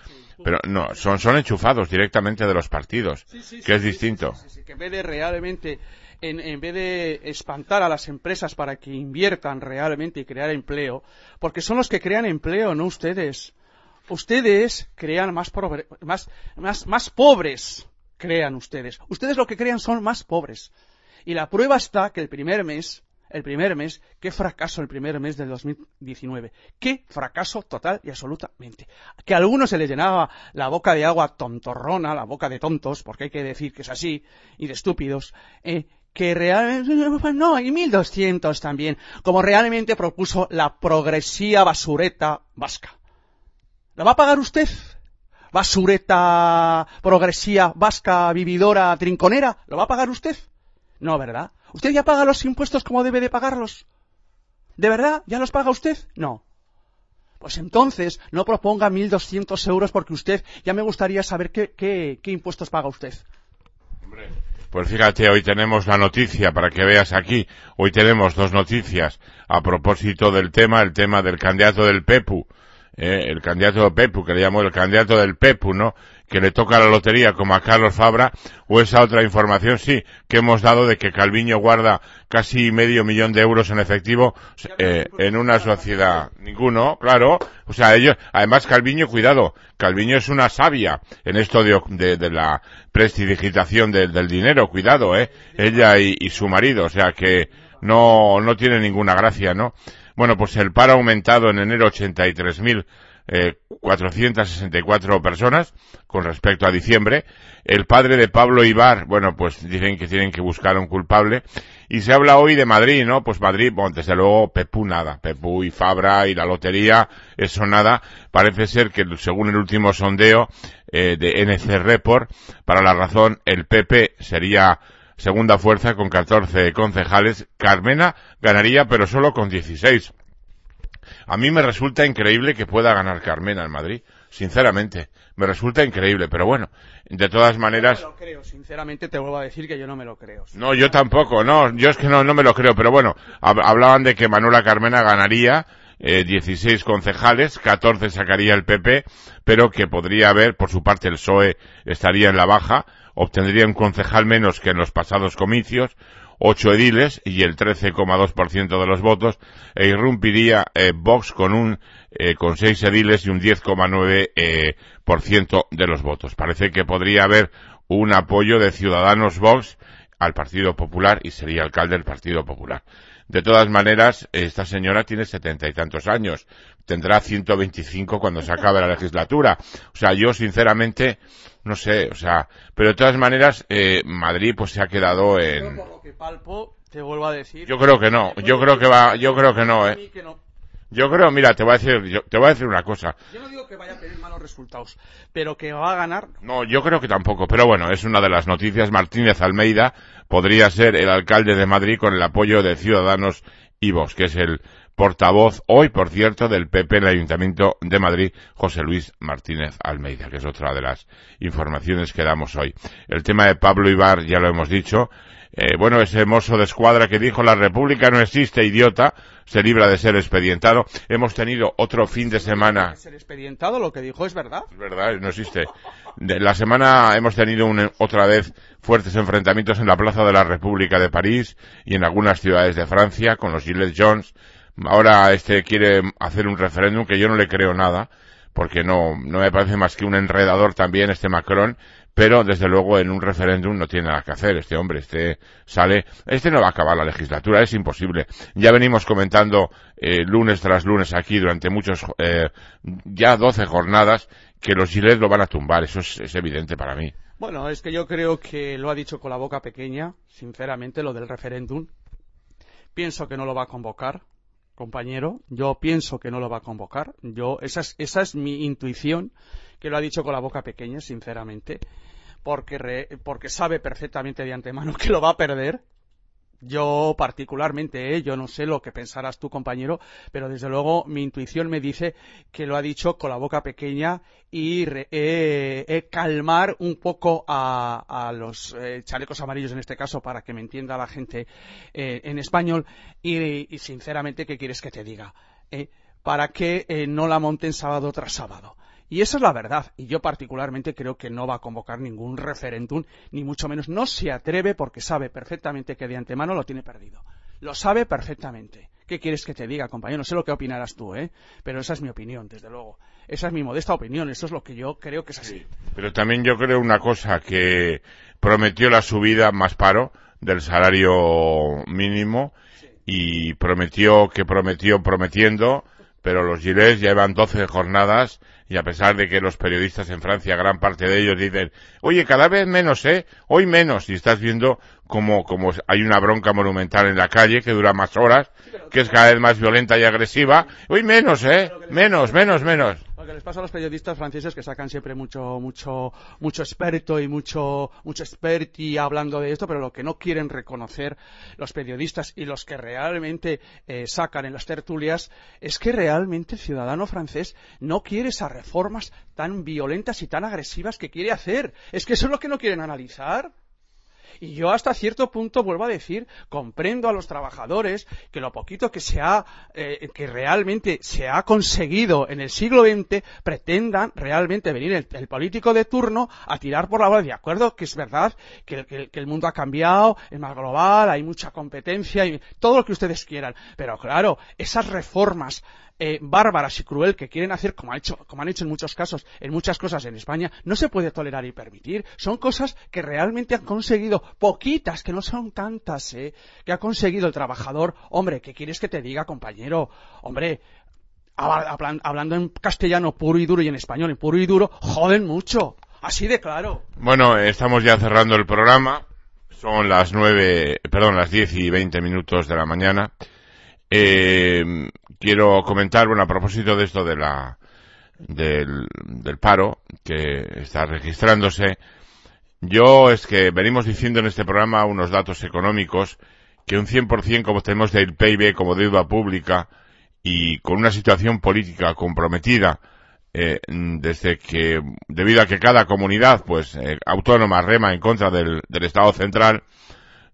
Pero no, son, son enchufados directamente de los partidos, que es distinto. que en vez de realmente, en, en, vez de espantar a las empresas para que inviertan realmente y crear empleo, porque son los que crean empleo, no ustedes. Ustedes crean más, pobre- más, más, más pobres, crean ustedes. Ustedes lo que crean son más pobres. Y la prueba está que el primer mes, el primer mes, qué fracaso el primer mes del 2019. Qué fracaso total y absolutamente. Que a algunos se les llenaba la boca de agua tontorrona, la boca de tontos, porque hay que decir que es así, y de estúpidos, eh, que realmente, no, y 1200 también, como realmente propuso la progresía basureta vasca. ¿La va a pagar usted? Basureta, progresía, vasca, vividora, trinconera. ¿Lo va a pagar usted? No, ¿verdad? ¿Usted ya paga los impuestos como debe de pagarlos? ¿De verdad? ¿Ya los paga usted? No. Pues entonces no proponga 1.200 euros porque usted ya me gustaría saber qué, qué, qué impuestos paga usted. Pues fíjate, hoy tenemos la noticia para que veas aquí. Hoy tenemos dos noticias a propósito del tema, el tema del candidato del PEPU. eh, el candidato del PEPU, que le llamo el candidato del PEPU, ¿no? Que le toca la lotería como a Carlos Fabra, o esa otra información, sí, que hemos dado de que Calviño guarda casi medio millón de euros en efectivo eh, en una sociedad. Ninguno, claro. O sea, ellos, además Calviño, cuidado, Calviño es una sabia en esto de, de, de la prestidigitación del, dinero, cuidado, eh. Ella y, su marido, o sea que no, no tiene ninguna gracia, ¿no? Bueno, pues el paro ha aumentado en enero 83.464 eh, 464 personas con respecto a diciembre. El padre de Pablo Ibar, bueno, pues dicen que tienen que buscar a un culpable. Y se habla hoy de Madrid, ¿no? Pues Madrid, bueno, desde luego Pepú nada. Pepú y Fabra y la lotería, eso nada. Parece ser que según el último sondeo eh, de NC Report, para la razón el PP sería segunda fuerza con 14 concejales. Carmena ganaría, pero solo con 16. A mí me resulta increíble que pueda ganar Carmena en Madrid, sinceramente. Me resulta increíble, pero bueno, de todas maneras. No me lo creo, sinceramente te vuelvo a decir que yo no me lo creo. No, yo tampoco, no, yo es que no, no me lo creo, pero bueno, hab- hablaban de que Manuela Carmena ganaría eh, 16 concejales, 14 sacaría el PP, pero que podría haber, por su parte, el PSOE estaría en la baja, obtendría un concejal menos que en los pasados comicios, ocho ediles y el 13,2% de los votos, e irrumpiría eh, Vox con un eh, con seis ediles y un 10,9% eh, por ciento de los votos. Parece que podría haber un apoyo de Ciudadanos Vox al Partido Popular y sería alcalde del Partido Popular. De todas maneras, esta señora tiene setenta y tantos años. Tendrá 125 cuando se acabe la legislatura. O sea, yo sinceramente, no sé, o sea, pero de todas maneras, eh, Madrid pues se ha quedado Yo en... por lo que palpo, te vuelvo a decir. Yo creo que no, yo creo que va, yo creo que no, eh. mí que no. Yo creo, mira, te voy a decir, yo- te voy a decir una cosa. Yo no digo que vaya a tener malos resultados, pero que va a ganar. No, yo creo que tampoco, pero bueno, es una de las noticias. Martínez Almeida podría ser el alcalde de Madrid con el apoyo de Ciudadanos y Vox, que es el portavoz hoy, por cierto, del PP en el Ayuntamiento de Madrid, José Luis Martínez Almeida, que es otra de las informaciones que damos hoy. El tema de Pablo Ibar ya lo hemos dicho. Eh, bueno, ese mozo de escuadra que dijo la República no existe, idiota, se libra de ser expedientado. Hemos tenido otro fin de semana. Ser expedientado, lo que dijo es verdad. Es verdad, no existe. De la semana hemos tenido un- otra vez fuertes enfrentamientos en la Plaza de la República de París y en algunas ciudades de Francia con los Gilles Jones. Ahora este quiere hacer un referéndum que yo no le creo nada, porque no, no me parece más que un enredador también este Macron, pero desde luego en un referéndum no tiene nada que hacer este hombre, este sale, este no va a acabar la legislatura, es imposible. Ya venimos comentando eh, lunes tras lunes aquí durante muchos, eh, ya 12 jornadas, que los Gilets lo van a tumbar, eso es, es evidente para mí. Bueno, es que yo creo que lo ha dicho con la boca pequeña, sinceramente, lo del referéndum. Pienso que no lo va a convocar, compañero. Yo pienso que no lo va a convocar. Yo, esa es, esa es mi intuición, que lo ha dicho con la boca pequeña, sinceramente. Porque, re- porque sabe perfectamente de antemano que lo va a perder. Yo particularmente, ¿eh? yo no sé lo que pensarás tú, compañero, pero desde luego mi intuición me dice que lo ha dicho con la boca pequeña y re- eh, eh, calmar un poco a, a los eh, chalecos amarillos en este caso para que me entienda la gente eh, en español y, y, sinceramente, ¿qué quieres que te diga? Para que no la monten sábado tras sábado. Y esa es la verdad. Y yo particularmente creo que no va a convocar ningún referéndum, ni mucho menos no se atreve porque sabe perfectamente que de antemano lo tiene perdido. Lo sabe perfectamente. ¿Qué quieres que te diga, compañero? No sé lo que opinarás tú, ¿eh? Pero esa es mi opinión, desde luego. Esa es mi modesta opinión, eso es lo que yo creo que es así. Pero también yo creo una cosa, que prometió la subida más paro del salario mínimo y prometió que prometió prometiendo, pero los gilets llevan 12 jornadas y a pesar de que los periodistas en Francia, gran parte de ellos dicen, oye, cada vez menos, ¿eh? Hoy menos. Y estás viendo como, como hay una bronca monumental en la calle que dura más horas, que es cada vez más violenta y agresiva. Hoy menos, ¿eh? Menos, menos, menos. Lo que les pasa a los periodistas franceses que sacan siempre mucho, mucho, mucho experto y mucho, mucho experti hablando de esto, pero lo que no quieren reconocer los periodistas y los que realmente eh, sacan en las tertulias es que realmente el ciudadano francés no quiere esas reformas tan violentas y tan agresivas que quiere hacer. Es que eso es lo que no quieren analizar. Y yo hasta cierto punto vuelvo a decir, comprendo a los trabajadores que lo poquito que se ha, eh, que realmente se ha conseguido en el siglo XX pretendan realmente venir el, político de turno a tirar por la bola. De acuerdo que es verdad que, que el mundo ha cambiado, es más global, hay mucha competencia y todo lo que ustedes quieran. Pero claro, esas reformas eh, bárbaras y cruel que quieren hacer, como, ha hecho, como han hecho en muchos casos, en muchas cosas en España, no se puede tolerar y permitir. Son cosas que realmente han conseguido, poquitas, que no son tantas, ¿eh? que ha conseguido el trabajador. Hombre, ¿qué quieres que te diga, compañero? Hombre, habla- hablan- hablando en castellano puro y duro y en español en puro y duro, joden mucho. Así de claro. Bueno, estamos ya cerrando el programa. Son las nueve, perdón, las diez y veinte minutos de la mañana. Eh, quiero comentar, bueno, a propósito de esto de la, del, del paro que está registrándose. Yo es que venimos diciendo en este programa unos datos económicos que un 100% como tenemos del PIB como deuda pública y con una situación política comprometida eh, desde que debido a que cada comunidad pues eh, autónoma rema en contra del Estado central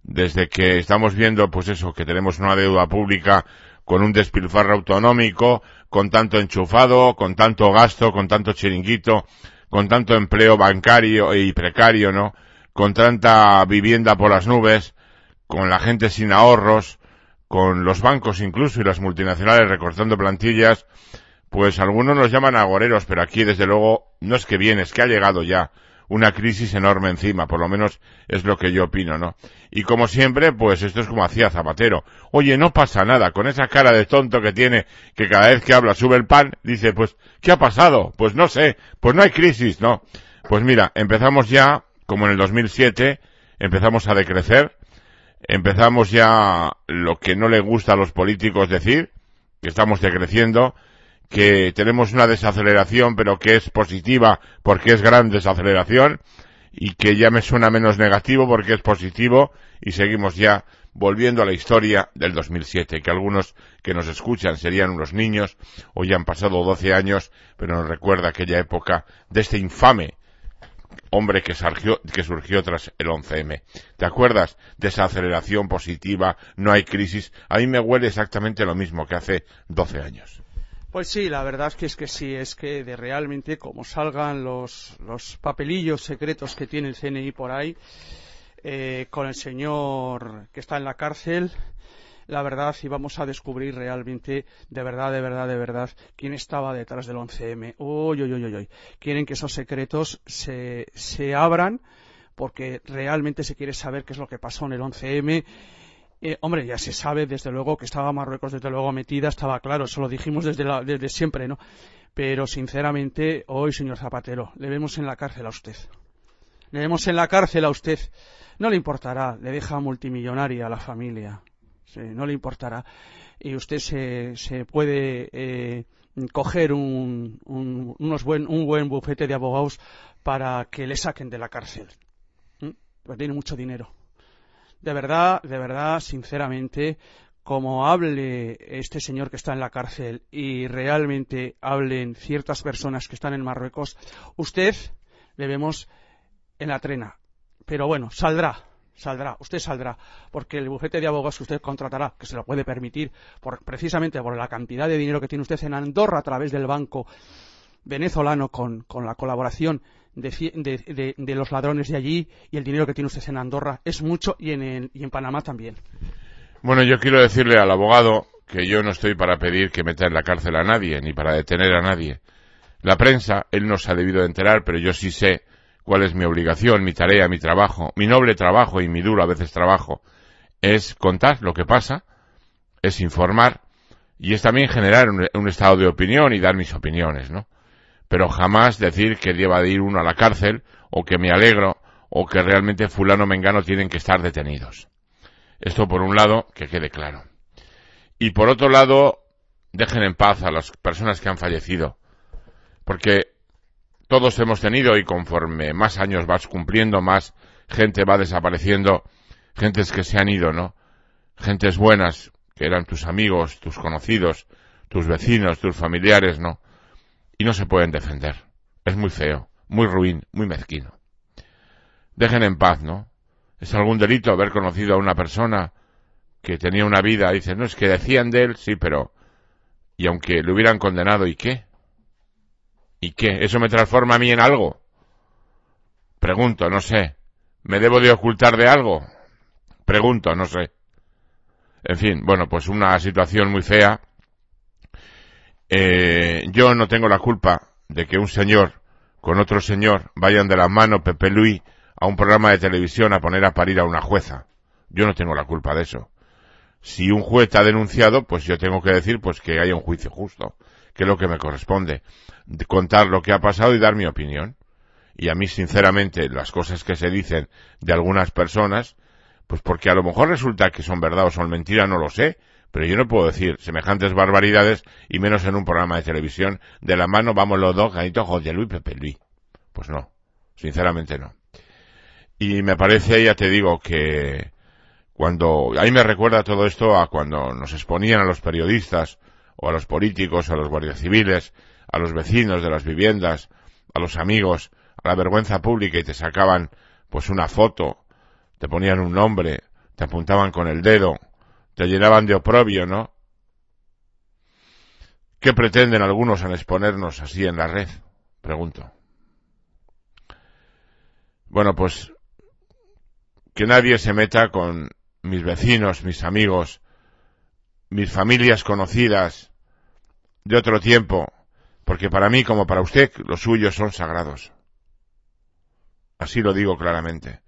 desde que estamos viendo pues eso que tenemos una deuda pública con un despilfarro autonómico con tanto enchufado con tanto gasto con tanto chiringuito con tanto empleo bancario y precario no con tanta vivienda por las nubes con la gente sin ahorros con los bancos incluso y las multinacionales recortando plantillas pues algunos nos llaman agoreros, pero aquí desde luego no es que viene, es que ha llegado ya una crisis enorme encima, por lo menos es lo que yo opino, ¿no? Y como siempre, pues esto es como hacía Zapatero. Oye, no pasa nada, con esa cara de tonto que tiene, que cada vez que habla sube el pan, dice, pues, ¿qué ha pasado? Pues no sé, pues no hay crisis, ¿no? Pues mira, empezamos ya, como en el 2007, empezamos a decrecer, empezamos ya lo que no le gusta a los políticos decir, que estamos decreciendo, que tenemos una desaceleración, pero que es positiva porque es gran desaceleración, y que ya me suena menos negativo porque es positivo, y seguimos ya volviendo a la historia del 2007, que algunos que nos escuchan serían unos niños, o ya han pasado 12 años, pero nos recuerda aquella época de este infame hombre que surgió, que surgió tras el 11M. ¿Te acuerdas de esa aceleración positiva? No hay crisis. A mí me huele exactamente lo mismo que hace 12 años. Pues sí, la verdad es que es que sí, es que de realmente como salgan los, los papelillos secretos que tiene el CNI por ahí, eh, con el señor que está en la cárcel, la verdad, y vamos a descubrir realmente, de verdad, de verdad, de verdad, quién estaba detrás del 11M. Uy, uy, uy, uy. Quieren que esos secretos se, se abran, porque realmente se quiere saber qué es lo que pasó en el 11M. Eh, hombre, ya se sabe desde luego que estaba Marruecos desde luego metida, estaba claro, eso lo dijimos desde, la- desde siempre, ¿no? Pero sinceramente, hoy, señor Zapatero, le vemos en la cárcel a usted. Le vemos en la cárcel a usted. No le importará, le deja multimillonaria a la familia. No le importará. Y usted se, se puede eh, coger un, un, unos buen, un buen bufete de abogados para que le saquen de la cárcel. ¿Mm? Porque tiene mucho dinero. De verdad, de verdad, sinceramente, como hable este señor que está en la cárcel y realmente hablen ciertas personas que están en Marruecos, usted le vemos en la trena. Pero bueno, saldrá, saldrá, usted saldrá, porque el bufete de abogados que usted contratará, que se lo puede permitir, por, precisamente por la cantidad de dinero que tiene usted en Andorra a través del banco venezolano con, con la colaboración de, los ladrones de allí y el dinero que tiene usted en Andorra es mucho y en, el- y en Panamá también. Bueno, yo quiero decirle al abogado que yo no estoy para pedir que meta en la cárcel a nadie, ni para detener a nadie. La prensa, él no se ha debido de enterar, pero yo sí sé cuál es mi obligación, mi tarea, mi trabajo, mi noble trabajo y mi duro a veces trabajo, es contar lo que pasa, es informar y es también generar un, estado de opinión y dar mis opiniones, ¿no? Pero jamás decir que lleva de ir uno a la cárcel o que me alegro o que realmente fulano mengano tienen que estar detenidos. Esto por un lado, que quede claro. Y por otro lado, dejen en paz a las personas que han fallecido. Porque todos hemos tenido y conforme más años vas cumpliendo, más gente va desapareciendo, gentes que se han ido, ¿no? Gentes buenas, que eran tus amigos, tus conocidos, tus vecinos, tus familiares, ¿no? Y no se pueden defender. Es muy feo, muy ruin, muy mezquino. Dejen en paz, ¿no? Es algún delito haber conocido a una persona que tenía una vida, dicen, no, es que decían de él, sí, pero... Y aunque le hubieran condenado, ¿y qué? ¿Y qué? ¿Eso me transforma a mí en algo? Pregunto, no sé. ¿Me debo de ocultar de algo? Pregunto, no sé. En fin, bueno, pues una situación muy fea. Eh, yo no tengo la culpa de que un señor con otro señor vayan de la mano Pepe Luis a un programa de televisión a poner a parir a una jueza. Yo no tengo la culpa de eso. Si un juez ha denunciado, pues yo tengo que decir pues que haya un juicio justo, que es lo que me corresponde contar lo que ha pasado y dar mi opinión. Y a mí, sinceramente, las cosas que se dicen de algunas personas, pues porque a lo mejor resulta que son verdad o son mentira, no lo sé, pero yo no puedo decir semejantes barbaridades y menos en un programa de televisión de la mano vamos los dos, Ganito José Luis Pepe Luis. Pues no, sinceramente no. Y me parece, ya te digo, que cuando, ahí me recuerda todo esto a cuando nos exponían a los periodistas o a los políticos, o a los guardias civiles, a los vecinos de las viviendas, a los amigos, a la vergüenza pública y te sacaban pues una foto, te ponían un nombre, te apuntaban con el dedo, te llenaban de oprobio, ¿no? ¿Qué pretenden algunos al exponernos así en la red? Pregunto. Bueno, pues que nadie se meta con mis vecinos, mis amigos, mis familias conocidas de otro tiempo, porque para mí como para usted los suyos son sagrados. Así lo digo claramente.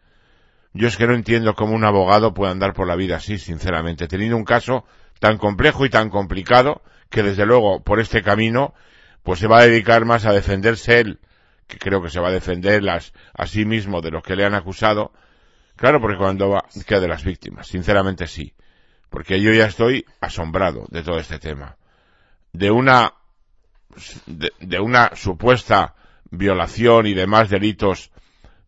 Yo es que no entiendo cómo un abogado puede andar por la vida así, sinceramente, teniendo un caso tan complejo y tan complicado que desde luego por este camino pues se va a dedicar más a defenderse él, que creo que se va a defender las, a sí mismo de los que le han acusado. Claro, porque cuando va, que de las víctimas, sinceramente sí. Porque yo ya estoy asombrado de todo este tema. De una de, una supuesta violación y demás delitos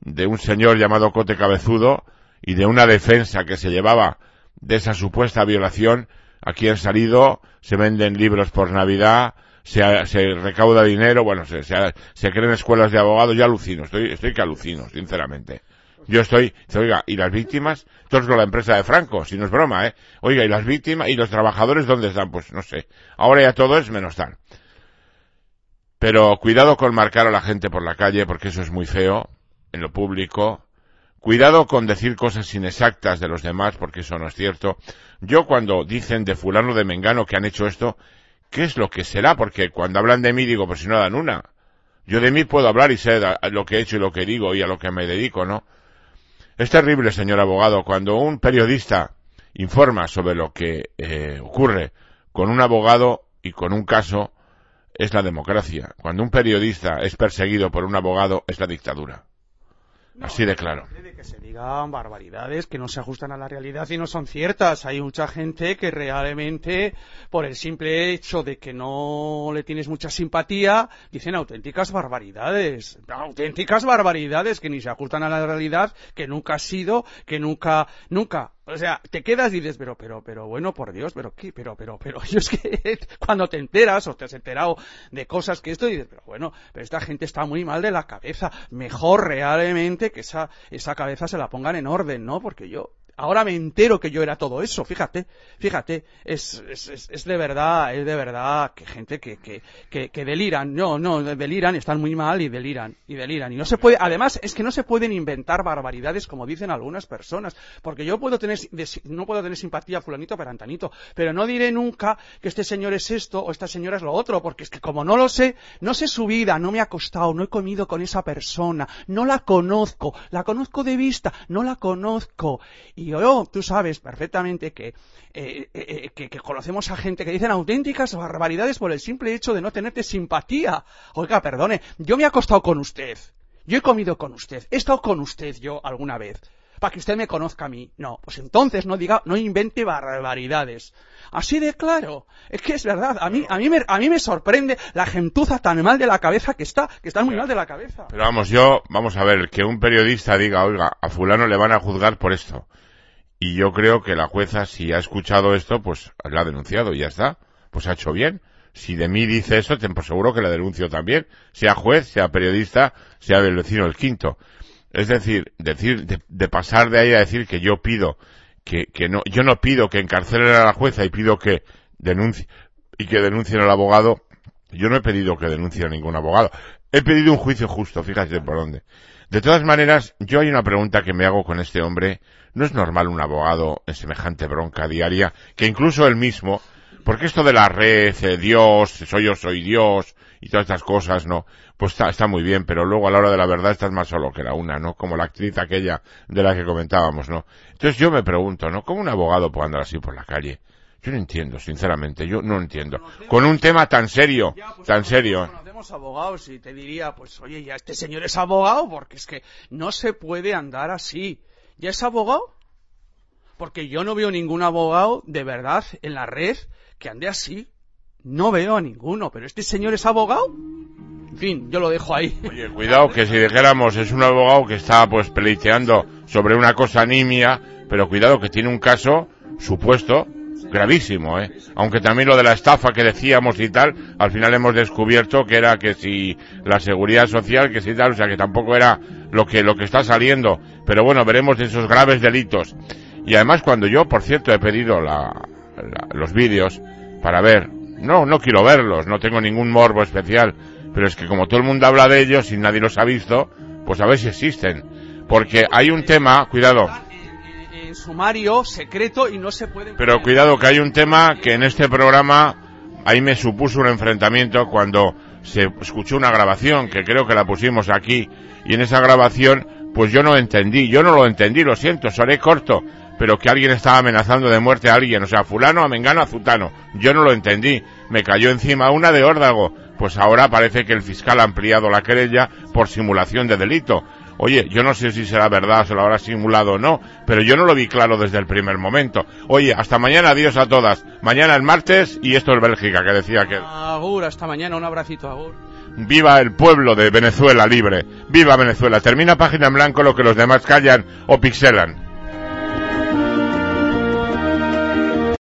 de un señor llamado Cote Cabezudo y de una defensa que se llevaba de esa supuesta violación, aquí han salido, se venden libros por Navidad, se, se recauda dinero, bueno, se, se, creen escuelas de abogados, yo alucino, estoy, estoy que alucino, sinceramente. Yo estoy, oiga, ¿y las víctimas? Esto con la empresa de Franco, si no es broma, ¿eh? Oiga, ¿y las víctimas? ¿Y los trabajadores dónde están? Pues no sé. Ahora ya todo es menos tal. Pero cuidado con marcar a la gente por la calle, porque eso es muy feo, en lo público. Cuidado con decir cosas inexactas de los demás, porque eso no es cierto. Yo cuando dicen de fulano de Mengano que han hecho esto, ¿qué es lo que será? Porque cuando hablan de mí digo, pues si no dan una. Yo de mí puedo hablar y sé lo que he hecho y lo que digo y a lo que me dedico, ¿no? Es terrible, señor abogado, cuando un periodista informa sobre lo que eh, ocurre con un abogado y con un caso, es la democracia. Cuando un periodista es perseguido por un abogado, es la dictadura. Así de claro. Se digan barbaridades que no se ajustan a la realidad y no son ciertas. Hay mucha gente que realmente, por el simple hecho de que no le tienes mucha simpatía, dicen auténticas barbaridades. Auténticas barbaridades que ni se ajustan a la realidad, que nunca ha sido, que nunca, nunca o sea, te quedas y dices, pero, pero, pero, bueno, por Dios, pero qué, pero, pero, pero, yo que cuando te enteras o te has enterado de cosas que esto, dices, pero bueno, pero esta gente está muy mal de la cabeza, mejor realmente que esa, esa cabeza se la pongan en orden, ¿no? Porque yo, ahora me entero que yo era todo eso, fíjate, fíjate, es, es, es, es de verdad, es de verdad que gente que, que, que, que deliran, no, no, deliran, están muy mal y deliran, y deliran, y no se puede, además es que no se pueden inventar barbaridades como dicen algunas personas, porque yo puedo tener, no puedo tener simpatía a fulanito perantanito, pero no diré nunca que este señor es esto o esta señora es lo otro, porque es que como no lo sé, no sé su vida, no me ha costado, no he comido con esa persona, no la conozco, la conozco de vista, no la conozco. Y yo, tú sabes perfectamente que, eh, eh, eh, que, que conocemos a gente que dicen auténticas barbaridades por el simple hecho de no tenerte simpatía. Oiga, perdone, yo me he acostado con usted, yo he comido con usted, he estado con usted yo alguna vez. Para que usted me conozca a mí. No, pues entonces no diga, no invente barbaridades. Así de claro. Es que es verdad. A mí, a mí me, a mí me sorprende la gentuza tan mal de la cabeza que está, que está muy mal de la cabeza. Pero vamos, yo, vamos a ver, que un periodista diga, oiga, a fulano le van a juzgar por esto. Y yo creo que la jueza, si ha escuchado esto, pues la ha denunciado y ya está. Pues ha hecho bien. Si de mí dice eso, te seguro que la denuncio también. Sea juez, sea periodista, sea del vecino el quinto. Es decir, decir, de, de pasar de ahí a decir que yo pido que, que no, yo no pido que encarcelen a la jueza y pido que denuncie, y que denuncien al abogado. Yo no he pedido que denuncie a ningún abogado. He pedido un juicio justo, fíjate por dónde. De todas maneras, yo hay una pregunta que me hago con este hombre. ¿No es normal un abogado en semejante bronca diaria que incluso él mismo, porque esto de la red, eh, Dios, soy yo, soy Dios, y todas estas cosas, ¿no? Pues está, está muy bien, pero luego a la hora de la verdad estás más solo que la una, ¿no? Como la actriz aquella de la que comentábamos, ¿no? Entonces yo me pregunto, ¿no? ¿Cómo un abogado puede andar así por la calle? Yo no entiendo, sinceramente, yo no entiendo. Con un tema tan serio, tan serio. Conocemos abogados y te diría, pues oye, ya este señor es abogado porque es que no se puede andar así. ¿Ya es abogado? Porque yo no veo ningún abogado de verdad en la red que ande así. No veo a ninguno, pero este señor es abogado. En fin, yo lo dejo ahí. Oye, cuidado que si dijéramos es un abogado que está pues pleiteando sobre una cosa nimia, pero cuidado que tiene un caso supuesto gravísimo, ¿eh? Aunque también lo de la estafa que decíamos y tal, al final hemos descubierto que era que si la seguridad social, que si tal, o sea que tampoco era lo que, lo que está saliendo. Pero bueno, veremos esos graves delitos. Y además cuando yo, por cierto, he pedido la- los vídeos para ver, no, no quiero verlos, no tengo ningún morbo especial, pero es que como todo el mundo habla de ellos y nadie los ha visto, pues a ver si existen. Porque hay un tema, cuidado, En sumario, secreto y no se puede. pero cuidado que hay un tema que en este programa ahí me supuso un enfrentamiento cuando se escuchó una grabación que creo que la pusimos aquí y en esa grabación pues yo no entendí, yo no lo entendí, lo siento, seré corto, pero que alguien estaba amenazando de muerte a alguien, o sea, fulano, a mengano, a zutano, yo no lo entendí, me cayó encima una de órdago, pues ahora parece que el fiscal ha ampliado la querella por simulación de delito. Oye, yo no sé si será verdad, se lo habrá simulado o no, pero yo no lo vi claro desde el primer momento. Oye, hasta mañana, adiós a todas. Mañana el martes y esto es Bélgica, que decía que Agur, hasta mañana, un abracito, agur. viva el pueblo de Venezuela libre, viva Venezuela. Termina página en blanco lo que los demás callan o pixelan.